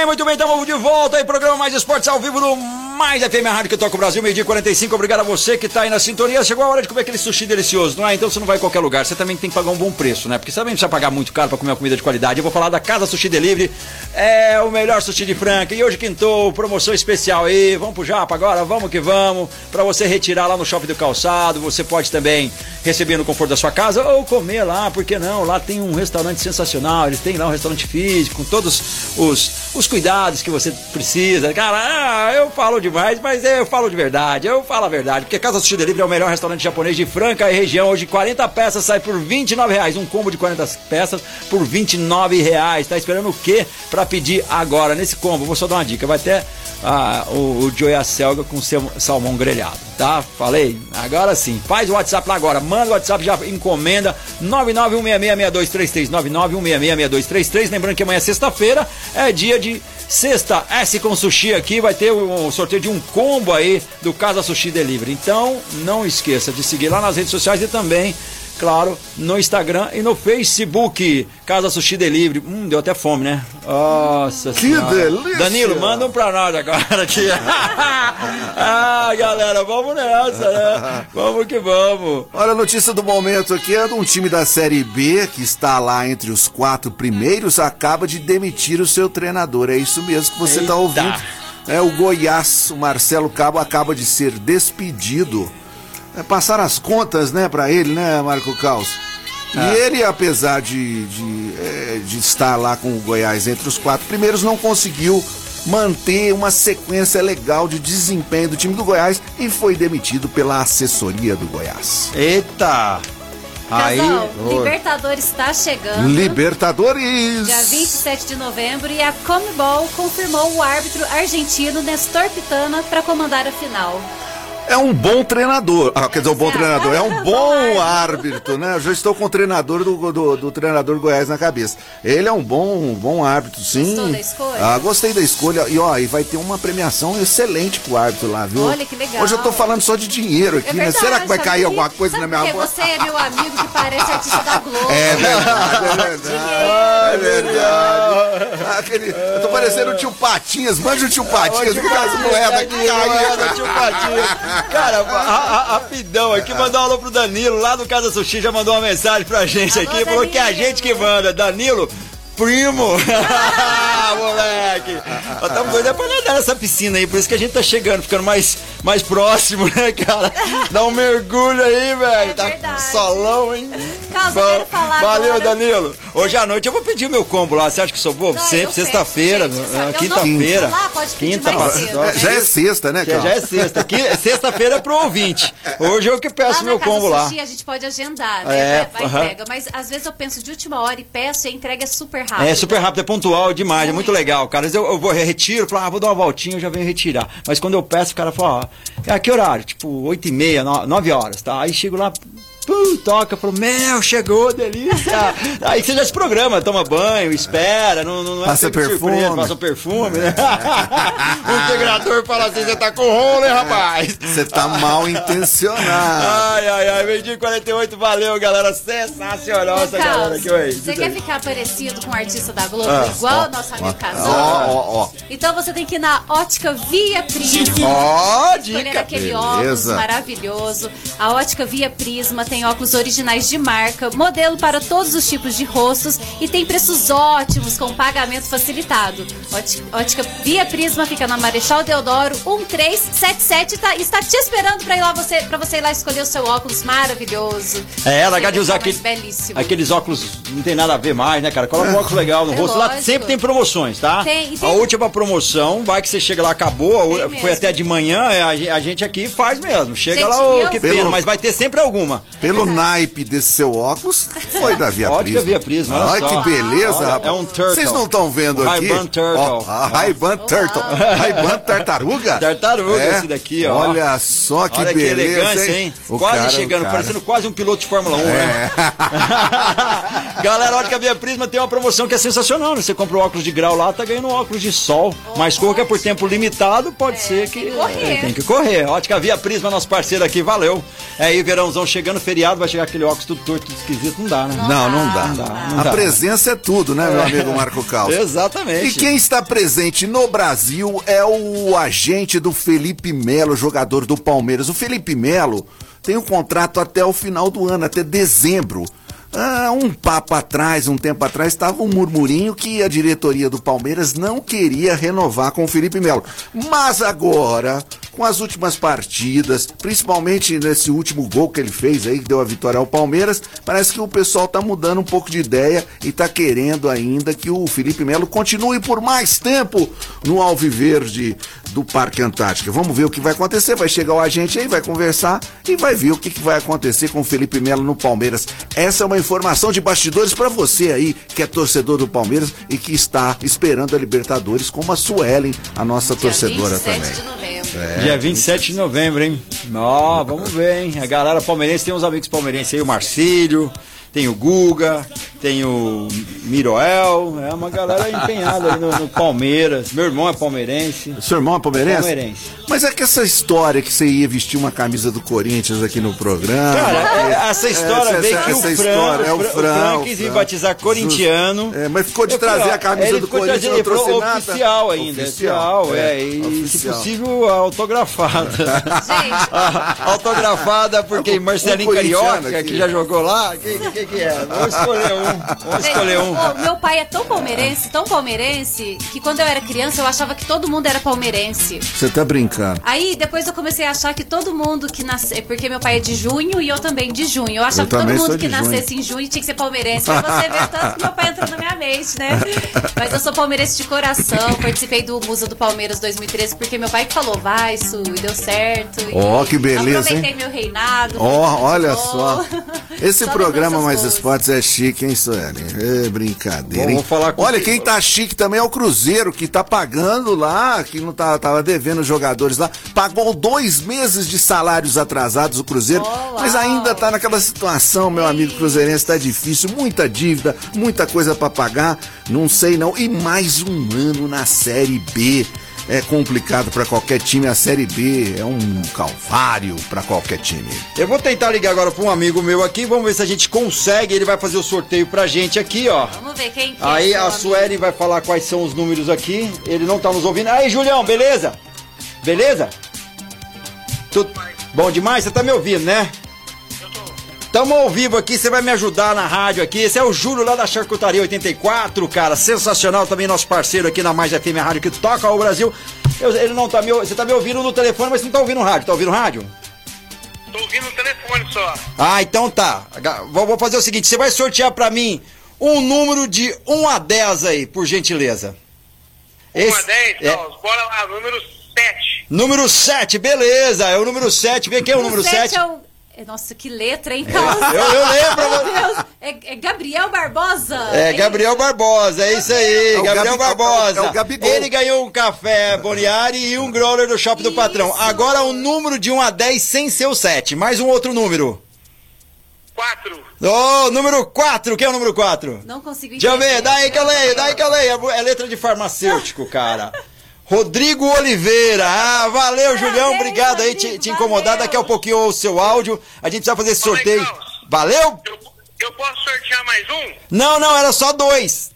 bem, muito bem, estamos de volta aí, programa Mais Esportes ao vivo no Mais FM Rádio que toca o Brasil, meio-dia e 45. Obrigado a você que está aí na sintonia. Chegou a hora de comer aquele sushi delicioso, não é? Então você não vai em qualquer lugar, você também tem que pagar um bom preço, né? Porque você também precisa pagar muito caro para comer uma comida de qualidade. Eu vou falar da Casa Sushi Delivery, é o melhor sushi de Franca. E hoje quintou, promoção especial aí. Vamos pro Japa agora, vamos que vamos. Para você retirar lá no Shopping do Calçado, você pode também receber no conforto da sua casa ou comer lá, por que não? Lá tem um restaurante sensacional, eles têm lá um restaurante físico com todos os, os cuidados que você precisa. Cara, ah, eu falo demais, mas eu falo de verdade, eu falo a verdade, porque Casa Sushi Delivery é o melhor restaurante japonês de Franca e região. Hoje 40 peças sai por 29 reais, um combo de 40 peças por 29 reais. Tá esperando o quê para pedir agora nesse combo? Vou só dar uma dica, vai ter ah, o, o Joey Selga com salmão grelhado, tá? Falei? Agora sim. Faz o WhatsApp lá agora. Manda o WhatsApp, já encomenda 991666233, 991666233. Lembrando que amanhã é sexta-feira, é dia de sexta S com sushi aqui. Vai ter o, o sorteio de um combo aí do Casa Sushi Delivery. Então, não esqueça de seguir lá nas redes sociais e também claro, no Instagram e no Facebook. Casa Sushi Delivery. Hum, deu até fome, né? Nossa Que senhora. delícia! Danilo, manda um pra nós agora aqui. ah, galera, vamos nessa, né? Vamos que vamos. Olha, a notícia do momento aqui é de um time da Série B que está lá entre os quatro primeiros, acaba de demitir o seu treinador. É isso mesmo que você está ouvindo. É o Goiás, o Marcelo Cabo acaba de ser despedido. É, passar as contas, né, para ele, né, Marco Caos? E ele, apesar de, de, é, de estar lá com o Goiás entre os quatro primeiros, não conseguiu manter uma sequência legal de desempenho do time do Goiás e foi demitido pela assessoria do Goiás. Eita! Aí. Casal, Oi. Libertadores está chegando. Libertadores! Dia 27 de novembro e a Comebol confirmou o árbitro argentino Nestor Pitana para comandar a final. É um bom treinador. Ah, quer dizer, um bom É. treinador. É um bom árbitro, né? Eu já estou com o treinador do, do, do treinador do Goiás na cabeça. Ele é um bom, um bom árbitro, sim. Gostou da escolha? Ah, gostei da escolha. E ó, e vai ter uma premiação excelente pro árbitro lá, viu? Olha que legal. Hoje eu tô falando só de dinheiro aqui, É né? verdade, Será que vai cair que- alguma coisa sabe na minha porque mão? Você é meu amigo que parece artista da Globo. É verdade, é verdade. É verdade. Ah, Aquele, eu tô parecendo o tio Patinhas. Manja o tio Patinhas, com as moedas que Moeda, tio caem. Cara, ra- ra- rapidão aqui, mandar um alô pro Danilo, lá do Casa Sushi, já mandou uma mensagem pra gente aqui, falou que é a Danilo. gente que manda. Danilo, primo! Moleque! Nós estamos doidos é pra nadar nessa piscina aí, por isso que a gente tá chegando, ficando mais, mais próximo, né, cara? Dá um mergulho aí, velho. É tá verdade. solão, hein? Eu quero falar Valeu, agora- Danilo. Hoje à noite eu vou pedir meu combo lá. Você acha que sou bobo? Não, Sempre, sexta-feira, não quinta-feira. Quinta, né? Já é sexta, né, já, cara? já é sexta. Qui- Sexta-feira é pro ouvinte. Hoje eu que peço Lá meu na Casa combo lá. A gente pode agendar, né? É, vai, vai aham. entrega. Mas às vezes eu penso de última hora e peço e a entrega é super É super rápido, é pontual demais, é muito legal, cara. Às vezes Eu, eu vou retiro, falo, ah, vou dar uma voltinha, eu já venho retirar. Mas quando eu peço, o cara fala, ó, é a que horário? Tipo, 8 e meia, 9 horas, tá? Aí chego lá, pum, toca, falo, meu, chegou, delícia. Aí você já se programa, toma banho, espera, não, não não é Passa perfume. surpresa, passa um perfume, né? o integrador fala assim, você tá com rolo, hein, rapaz? Você tá mal intencionado. Ai, ai, ai, e 48, valeu, galera. Sensacional essa Carlos, galera aqui, oi. Você quer ficar parecido com um artista da Globo, Ah, igual o nosso amigo Ó, Casal? ó, ó. Então você tem que ir na ótica Via Prisma. Ó, Escolher dica. aquele óculos maravilhoso. A ótica Via Prisma tem óculos originais de marca, modelo para todos os tipos de rostos e tem preços ótimos com pagamento facilitado. Ótica, Via Prisma fica na Marechal Deodoro 1377 tá, está te esperando para ir lá você para você ir lá escolher o seu óculos maravilhoso. É, largar de usar aquele, belíssimo. aqueles óculos não tem nada a ver mais, né, cara? Coloca um óculos legal no É rosto. Lá lógico. sempre tem promoções, tá? Tem, e tem- A última promoção, vai que você chega lá, acabou, Tem foi mesmo. até de manhã, é, a, ge- a gente aqui faz mesmo. Chega Gente, lá, ô, que Pelo- pena, mas vai ter sempre alguma. Pelo naipe desse seu óculos, foi da Via Ótica Prisma. Via Prisma, olha Ai, só. que beleza, Olha, rapaz. é um turtle. Vocês não estão vendo aqui? Ray-Ban turtle. Ó, a Ray-Ban Turtle. Ray-Ban tartaruga? Tartaruga esse daqui, ó. Olha só que Olha beleza, que elegância, hein? O quase cara- chegando, o cara- parecendo quase um piloto de Fórmula 1, né? Galera, Ótica Via Prisma tem uma promoção que é sensacional, né? Você compra o óculos de grau lá, tá ganhando um óculos de sol. Mas cor que é por tempo limitado, pode ser que... tem que correr. é, tem que correr. Ótica Via Prisma, nosso parceiro aqui, valeu. É aí, verãozão chegando, feriado, vai chegar aquele óculos tudo torto, tudo esquisito, não dá, né? Não, não dá. Não dá, não a dá. presença é tudo, né, meu amigo Marco Caos? Exatamente. E quem está presente no Brasil é o agente do Felipe Melo, jogador do Palmeiras. O Felipe Melo tem um contrato até o final do ano, até dezembro. Ah, um papo atrás, um tempo atrás, estava um murmurinho que a diretoria do Palmeiras não queria renovar com o Felipe Melo. Mas agora, com as últimas partidas, principalmente nesse último gol que ele fez aí, que deu a vitória ao Palmeiras, parece que o pessoal tá mudando um pouco de ideia e tá querendo ainda que o Felipe Melo continue por mais tempo no Alviverde do Parque Antártica. Vamos ver o que vai acontecer. Vai chegar o agente aí, vai conversar e vai ver o que, que vai acontecer com o Felipe Melo no Palmeiras. Essa é uma informação de bastidores para você aí que é torcedor do Palmeiras e que está esperando a Libertadores, como a Suelen, a nossa Dia torcedora 27 também. de novembro. É. Dia 27 de novembro, hein? Ó, vamos ver, hein? A galera palmeirense tem uns amigos palmeirenses aí, o Marcílio, tem o Guga, tem o Miroel, é uma galera empenhada aí no, no Palmeiras. Meu irmão é palmeirense. Seu irmão é palmeirense? Palmeirense. Mas é que essa história que você ia vestir uma camisa do Corinthians aqui no programa. Cara, é- essa história Essa- veio essa- que o essa Fran, história, é o o Fran, o Fran o quis me batizar corintiano. É, mas ficou de trazer ó, a camisa do ficou Corinthians, trazer- não trouxe nada? oficial ainda, Oficial, oficial, é, é, e se possível autografada. Gente, autografada porque Marcelinho Carioca, aqui. que já jogou lá, que, que, que é? Vamos escolher um, Gente, escolher um. pô, meu pai é tão palmeirense, tão palmeirense, que quando eu era criança eu achava que todo mundo era palmeirense. Você tá brincando. Aí depois eu comecei a achar que todo mundo que nasce. Porque meu pai é de junho e eu também de junho. Eu achava Eu que todo mundo que junho. nascesse em junho tinha que ser palmeirense. Pra você ver tanto que meu pai entrou na minha mente, né? Mas eu sou palmeirense de coração. Participei do Musa do Palmeiras 2013 porque meu pai que falou, vai, Su, e deu certo. Ó, que beleza, Aproveitei hein? meu reinado. Ó, olha futebol. só. Esse Só programa boas. Esportes é chique, hein, Sueli? É brincadeira, hein? vou falar com- Olha, quem tá chique também é o Cruzeiro, que tá pagando lá, que não tá, tava devendo os jogadores lá. Pagou dois meses de salários atrasados o Cruzeiro, Oh, mas ainda tá naquela situação, meu amigo cruzeirense, tá difícil, muita dívida, muita coisa pra pagar, não sei não. E mais um ano na Série B. É complicado pra qualquer time, a Série B é um calvário pra qualquer time. Eu vou tentar ligar agora para um amigo meu aqui, vamos ver se a gente consegue. Ele vai fazer o sorteio pra gente aqui, ó. Vamos ver quem que Aí é a amigo. Suelen vai falar quais são os números aqui. Ele não tá nos ouvindo. Aí, Julião, beleza? Beleza? Tudo bom demais? Você tá me ouvindo, né? Tamo ao vivo aqui, você vai me ajudar na rádio aqui. Esse é o Júlio lá da Charcutaria 84, cara. Sensacional também, nosso parceiro aqui na Mais FM Rádio que toca o Brasil. Eu- ele não tá me, você tá me ouvindo no telefone, mas você não tá ouvindo o rádio. Tá ouvindo o rádio? Tô ouvindo o telefone só. Ah, então tá. Vou vou fazer o seguinte: você vai sortear pra mim um número de 1 a 10 aí, por gentileza. 1 a 10, é, ó, bora lá, número 7. Número 7, beleza. É o número 7. Vem quem é o número 7? sete é o- Nossa, que letra, hein, Carlos? eu- eu lembro, Meu mas- Deus. É, é Gabriel Barbosa. É, Gabriel Barbosa, é isso aí, É o Gabriel Gabi- Barbosa. é o- é o. Ele ganhou um café Boniari e um growler do Shopping do Patrão. Isso. Agora um número de 1 a 10 sem ser o 7. Mais um outro número. 4. Ô, número 4, quem é o número 4? Não consigo Deixa eu ver, entender. daí que eu leio, daí que eu leio. É letra de farmacêutico, cara. Rodrigo Oliveira. Ah, valeu, Julião. Obrigado aí te, te incomodar. valeu. Daqui a pouquinho o seu áudio. A gente precisa fazer esse sorteio. Valeu? Eu, eu posso sortear mais um? Não, não, era só dois.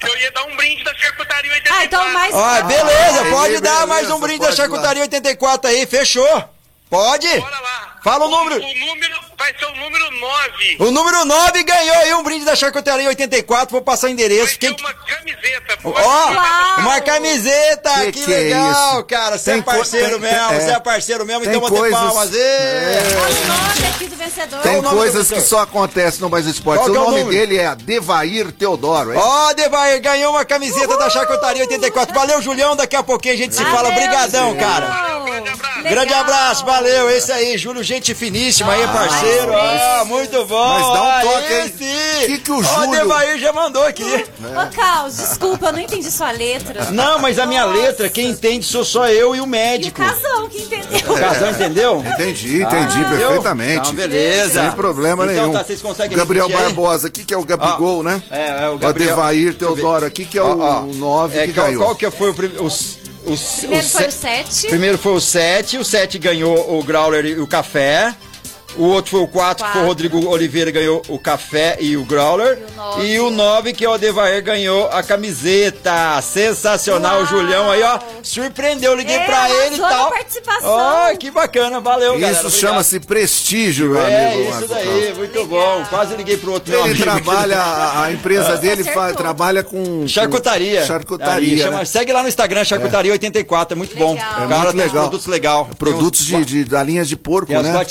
Eu ia dar um brinde da Charcutaria 84. Ah, então mais. Ó, beleza, aí, pode dar beleza, mais um brinde da Charcutaria 84 aí, fechou. Pode? Bora lá. Fala o número. O número vai ser o número 9. O número 9 ganhou aí um brinde da Charcutaria 84. Vou passar o endereço. Quem... Uma camiseta. Ó, Uau. uma camiseta, que, Que que é legal, isso? cara. Você Tem é parceiro tem- mesmo, tem- você é. é parceiro mesmo, Tem então vou ter coisas- palmas. O nome aqui do vencedor. Tem o coisas que só acontecem no Mais Esportes. O é o nome número? dele é Devair Teodoro. Ó, Devair, ganhou uma camiseta da Charcutaria 84. Valeu, Julião. Daqui a pouquinho a gente se fala. Valeu, Brigadão, Julião. cara. Legal. Grande abraço, valeu. Esse aí, Júlio, gente finíssima aí, parceiro. Ah, muito bom. Mas dá um toque aí. sim. Que que o Júlio- Devair já mandou aqui. Ô, Carlos, desculpa, eu não entendi sua letra. Não, mas a minha Nossa. letra, quem entende sou só eu e o E o médico. casão, que entendeu? O casal entendeu? Entendi, entendi Ah, perfeitamente. Então, beleza. Sem problema Então nenhum. tá, vocês conseguem Gabriel? Barbosa aqui, que é o Gabigol, né? É, é o O Gabriel. Adevair Teodoro aqui, que é o Ó, ó. 9 É, que qual, ganhou. qual que foi o primeiro? Os, os, Primeiro os foi o 7. Primeiro foi o 7, o 7 ganhou o Growler e o café. O outro foi o 4, que foi o. Rodrigo Oliveira, ganhou o café e o Growler. E o nove. E o 9, que é o Adevair, ganhou a camiseta. Sensacional, o Uau. Julião aí, ó. Surpreendeu, liguei É, pra ele e tal. participação. Ó, que bacana, valeu, galera. Isso chama-se prestígio, meu É, amigo. isso Marco daí, Carlos. muito bom. Quase liguei pro outro meu Ele amigo. trabalha, a, empresa dele Acertou. fa- trabalha com... Charcutaria. com Charcutaria, Aí, né? chama- Segue lá no Instagram, Charcutaria 84, é muito bom. Legal. O É cara muito tem uns legal. produtos legal. Produtos de, de, da linha de porco, né? lá,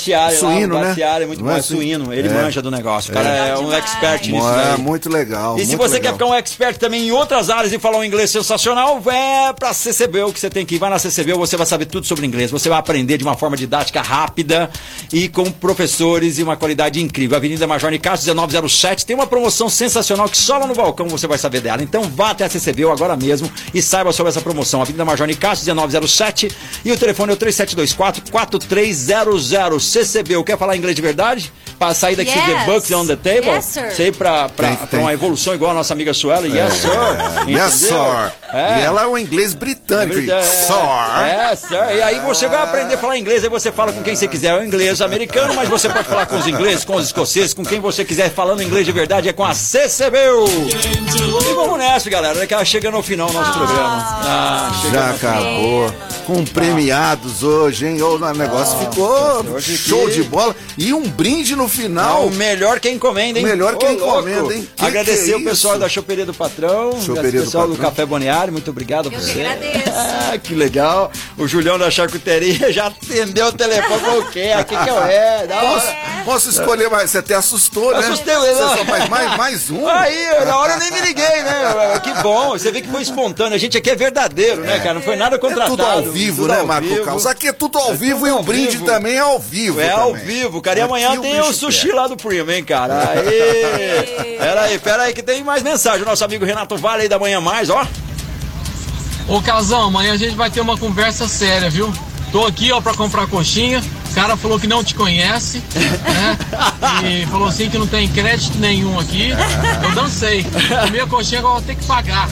Suíno, o né? é muito Não bom, é assim? suíno, ele É. manja do negócio. O cara é, Legal um demais. expert nisso É, daí. muito legal. E se muito você legal. quer ficar um expert também em outras áreas e falar um inglês sensacional, é pra CCB o que você tem que ir. Vai na CCB, você vai saber tudo sobre inglês. Você vai aprender de uma forma didática rápida e com professores e uma qualidade incrível. Avenida Major Nicasso, 1907. Tem uma promoção sensacional que só lá no balcão você vai saber dela. Então vá até a CCB agora mesmo e saiba sobre essa promoção. Avenida Major Nicasso, 1907. E o telefone é o 3724-4300. CCB, quer falar inglês de verdade? Pra sair daqui Yes. The Bucks on the Table? Yes, sir. Sei pra, pra, Tem- pra tem. uma evolução igual a nossa amiga Suela. Yes, sir. Yes, Entendeu? sir. É. E ela é um inglês britânico. É, Sir. É, sir. E aí você vai aprender a falar inglês, aí você fala com quem você quiser. É o inglês americano, mas você pode falar com os ingleses, com os escoceses, com quem você quiser falando inglês de verdade, é com a CCBU. E vamos nessa, galera, né, que ela chega no final do nosso programa. Ah, Já acabou. Com premiados hoje, hein? O negócio ficou hoje show de bola. E um brinde no final. o melhor que encomenda, hein? Melhor que Ô, encomenda, hein? Que Agradecer que é o pessoal isso? da Choperia do Patrão, Choperia o do pessoal do, Patrão. Café Boniário, muito obrigado a Eu que você. agradeço. Ah, que legal. O Julião da Charcuteria já atendeu o telefone, quê? Aqui que eu é, da Posso, hora. posso escolher mais? Você até assustou, né? Assustei, Você não. só faz mais, mais um. Aí, na hora eu nem me liguei, né? Que bom. Você vê que foi espontâneo. A gente aqui é verdadeiro, né, cara? Não foi nada É contratado. tudo ao vivo, Tudo né, Marco vivo. Carlos? Aqui é tudo ao É vivo tudo e o brinde vivo. também é ao vivo. É ao também. Vivo, cara. E Aqui amanhã o tem o sushi pega. lá do Primo, hein, cara? Aê! Pera aí, pera aí, que tem mais mensagem. O nosso amigo Renato Vale aí da manhã mais, ó. Ô Casão, amanhã a gente vai ter uma conversa séria, viu? Tô aqui, ó, pra comprar coxinha. O cara falou que não te conhece, né? E falou assim que não tem crédito nenhum aqui. Eu dancei. Comi a coxinha, agora vou ter que pagar.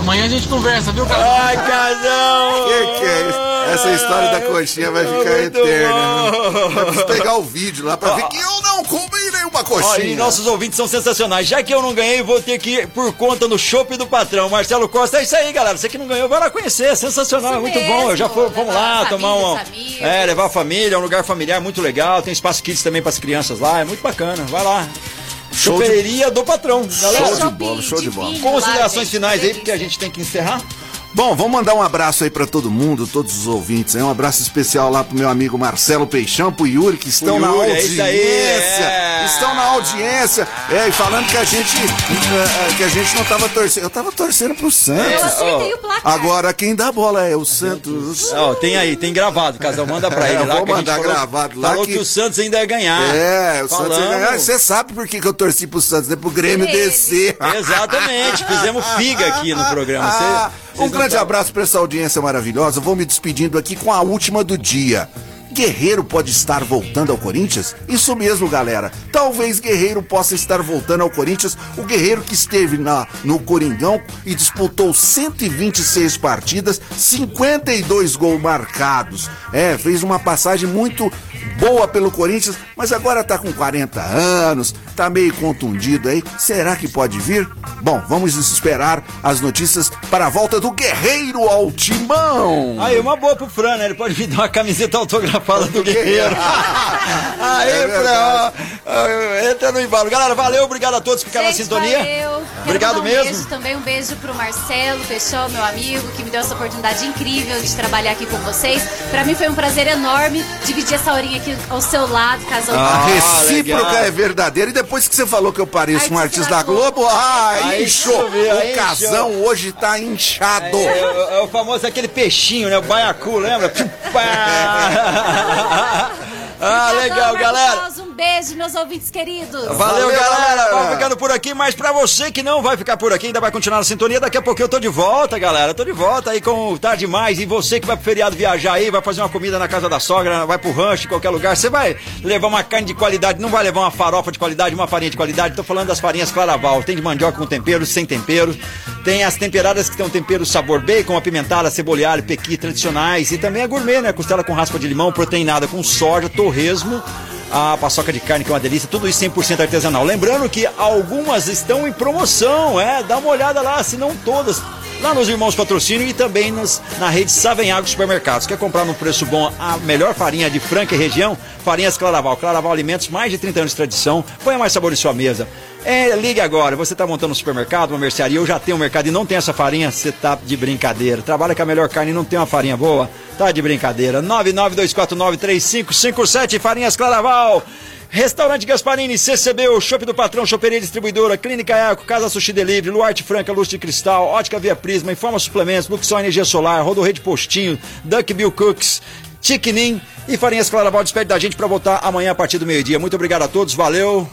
Amanhã a gente conversa, viu, Casão? Ai, casão! Que que é isso? Essa história da coxinha vai ficar Muito eterna. bom. Eu preciso pegar o vídeo lá pra ver que eu não comi nenhuma coxinha. e nossos ouvintes são sensacionais. Já que eu não ganhei, vou ter que ir por conta no chopp do patrão. Marcelo Costa, é isso aí, galera. Você que não ganhou, vai lá conhecer. É sensacional, é Isso muito mesmo. bom. Eu já fui, vamos lá tomar um. Família. É, levar a família, é um lugar familiar muito legal. Tem espaço kids também para as crianças lá. É muito bacana. Vai lá. De- Choperia do patrão. Galera, Show de bola, show de bola. considerações finais aí, porque a gente tem que encerrar. Bom, vamos mandar um abraço aí pra todo mundo, todos os ouvintes. Hein? Um abraço especial lá pro meu amigo Marcelo Peixão, pro Yuri, que estão Pro na Yuri, é audiência. aí, é. Estão na audiência. É, e falando que a gente eh, eh, que a gente não tava torcendo. Eu tava torcendo pro Eu Santos. acertei o placar. Agora quem dá bola é o Santos. Ó, tem aí, tem gravado, casal. Manda pra É, ele eu lá. vou mandar falou, gravado lá Falou que- que... o Santos ainda ia ganhar. É, o Santos ia ganhar. Você sabe por que, que eu torci pro Santos, né? Pro Grêmio descer. Exatamente, fizemos figa aqui no programa. um grande abraço para essa audiência maravilhosa. Vou me despedindo aqui com a última do dia. Guerreiro pode estar voltando ao Corinthians? Isso mesmo, galera. Talvez Guerreiro possa estar voltando ao Corinthians. O Guerreiro que esteve na, no Coringão e disputou 126 partidas, 52 gols marcados. É, fez uma passagem muito boa pelo Corinthians, mas agora tá com 40 anos, tá meio contundido aí. Será que pode vir? Bom, vamos esperar as notícias para a volta do Guerreiro ao Timão. Aí, uma boa pro Fran, né? Ele pode me dar uma camiseta autografada do Guerreiro. Aí, É entra no embalo. Galera, valeu, obrigado a todos que ficaram na sintonia. Valeu. Obrigado um mesmo. Beijo, também um beijo pro Marcelo Peixão, meu amigo, que me deu essa oportunidade incrível de trabalhar aqui com vocês. Pra mim foi um prazer enorme dividir essa horinha aqui ao seu lado, casal. A Ah, recíproca legal. é verdadeira. E depois que você falou que eu pareço um Artista da Globo, ah, Aí inchou. O casão hoje tá inchado. É, é- é o famoso aquele peixinho, né? O baiacu, lembra? Pá! Ah, legal, Marcos galera. Beijo, meus ouvintes queridos. Valeu, Valeu, galera. galera. Vamos ficando por aqui, mas pra você que não vai ficar por aqui, ainda vai continuar na sintonia, daqui a pouco eu tô de volta, galera. Tô de volta aí com o Tarde Mais. E você que vai pro feriado viajar aí, vai fazer uma comida na casa da sogra, vai pro rancho, em qualquer lugar, você vai levar uma carne de qualidade, não vai levar uma farofa de qualidade, uma farinha de qualidade. Tô falando das farinhas Claraval. Tem de mandioca com tempero, sem tempero. Tem as temperadas que tem um tempero sabor bacon, apimentada, cebola alho, pequi tradicionais. E também a gourmet, né? Costela com raspa de limão, proteinada com soja, torresmo a paçoca de carne que é uma delícia, tudo isso 100% artesanal. Lembrando que algumas estão em promoção, é, dá uma olhada lá, se não todas, lá nos Irmãos Patrocínio e também nos, na rede Savenhago Supermercados. Quer comprar num preço bom a melhor farinha de Franca e região? Farinhas Claraval. Claraval Alimentos, mais de 30 anos de tradição, ponha mais sabor em sua mesa. É, ligue agora, você está montando um supermercado, uma mercearia, eu já tenho um mercado e não tem essa farinha, você tá de brincadeira. Trabalha com a melhor carne e não tem uma farinha boa, tá de brincadeira. 992493557 Farinhas Claraval. Restaurante Gasparini, CCB, o Shopping do Patrão, Choperia Distribuidora, Clínica Eco, Casa Sushi Delivery, Luarte Franca, Luz de Cristal, Ótica Via Prisma, Informa Suplementos, Luxol Energia Solar, Rodorrede Postinho, Duck Bill Cooks, Tiquinim e Farinhas Claraval despede da gente para voltar amanhã a partir do meio-dia. Muito obrigado a todos, valeu.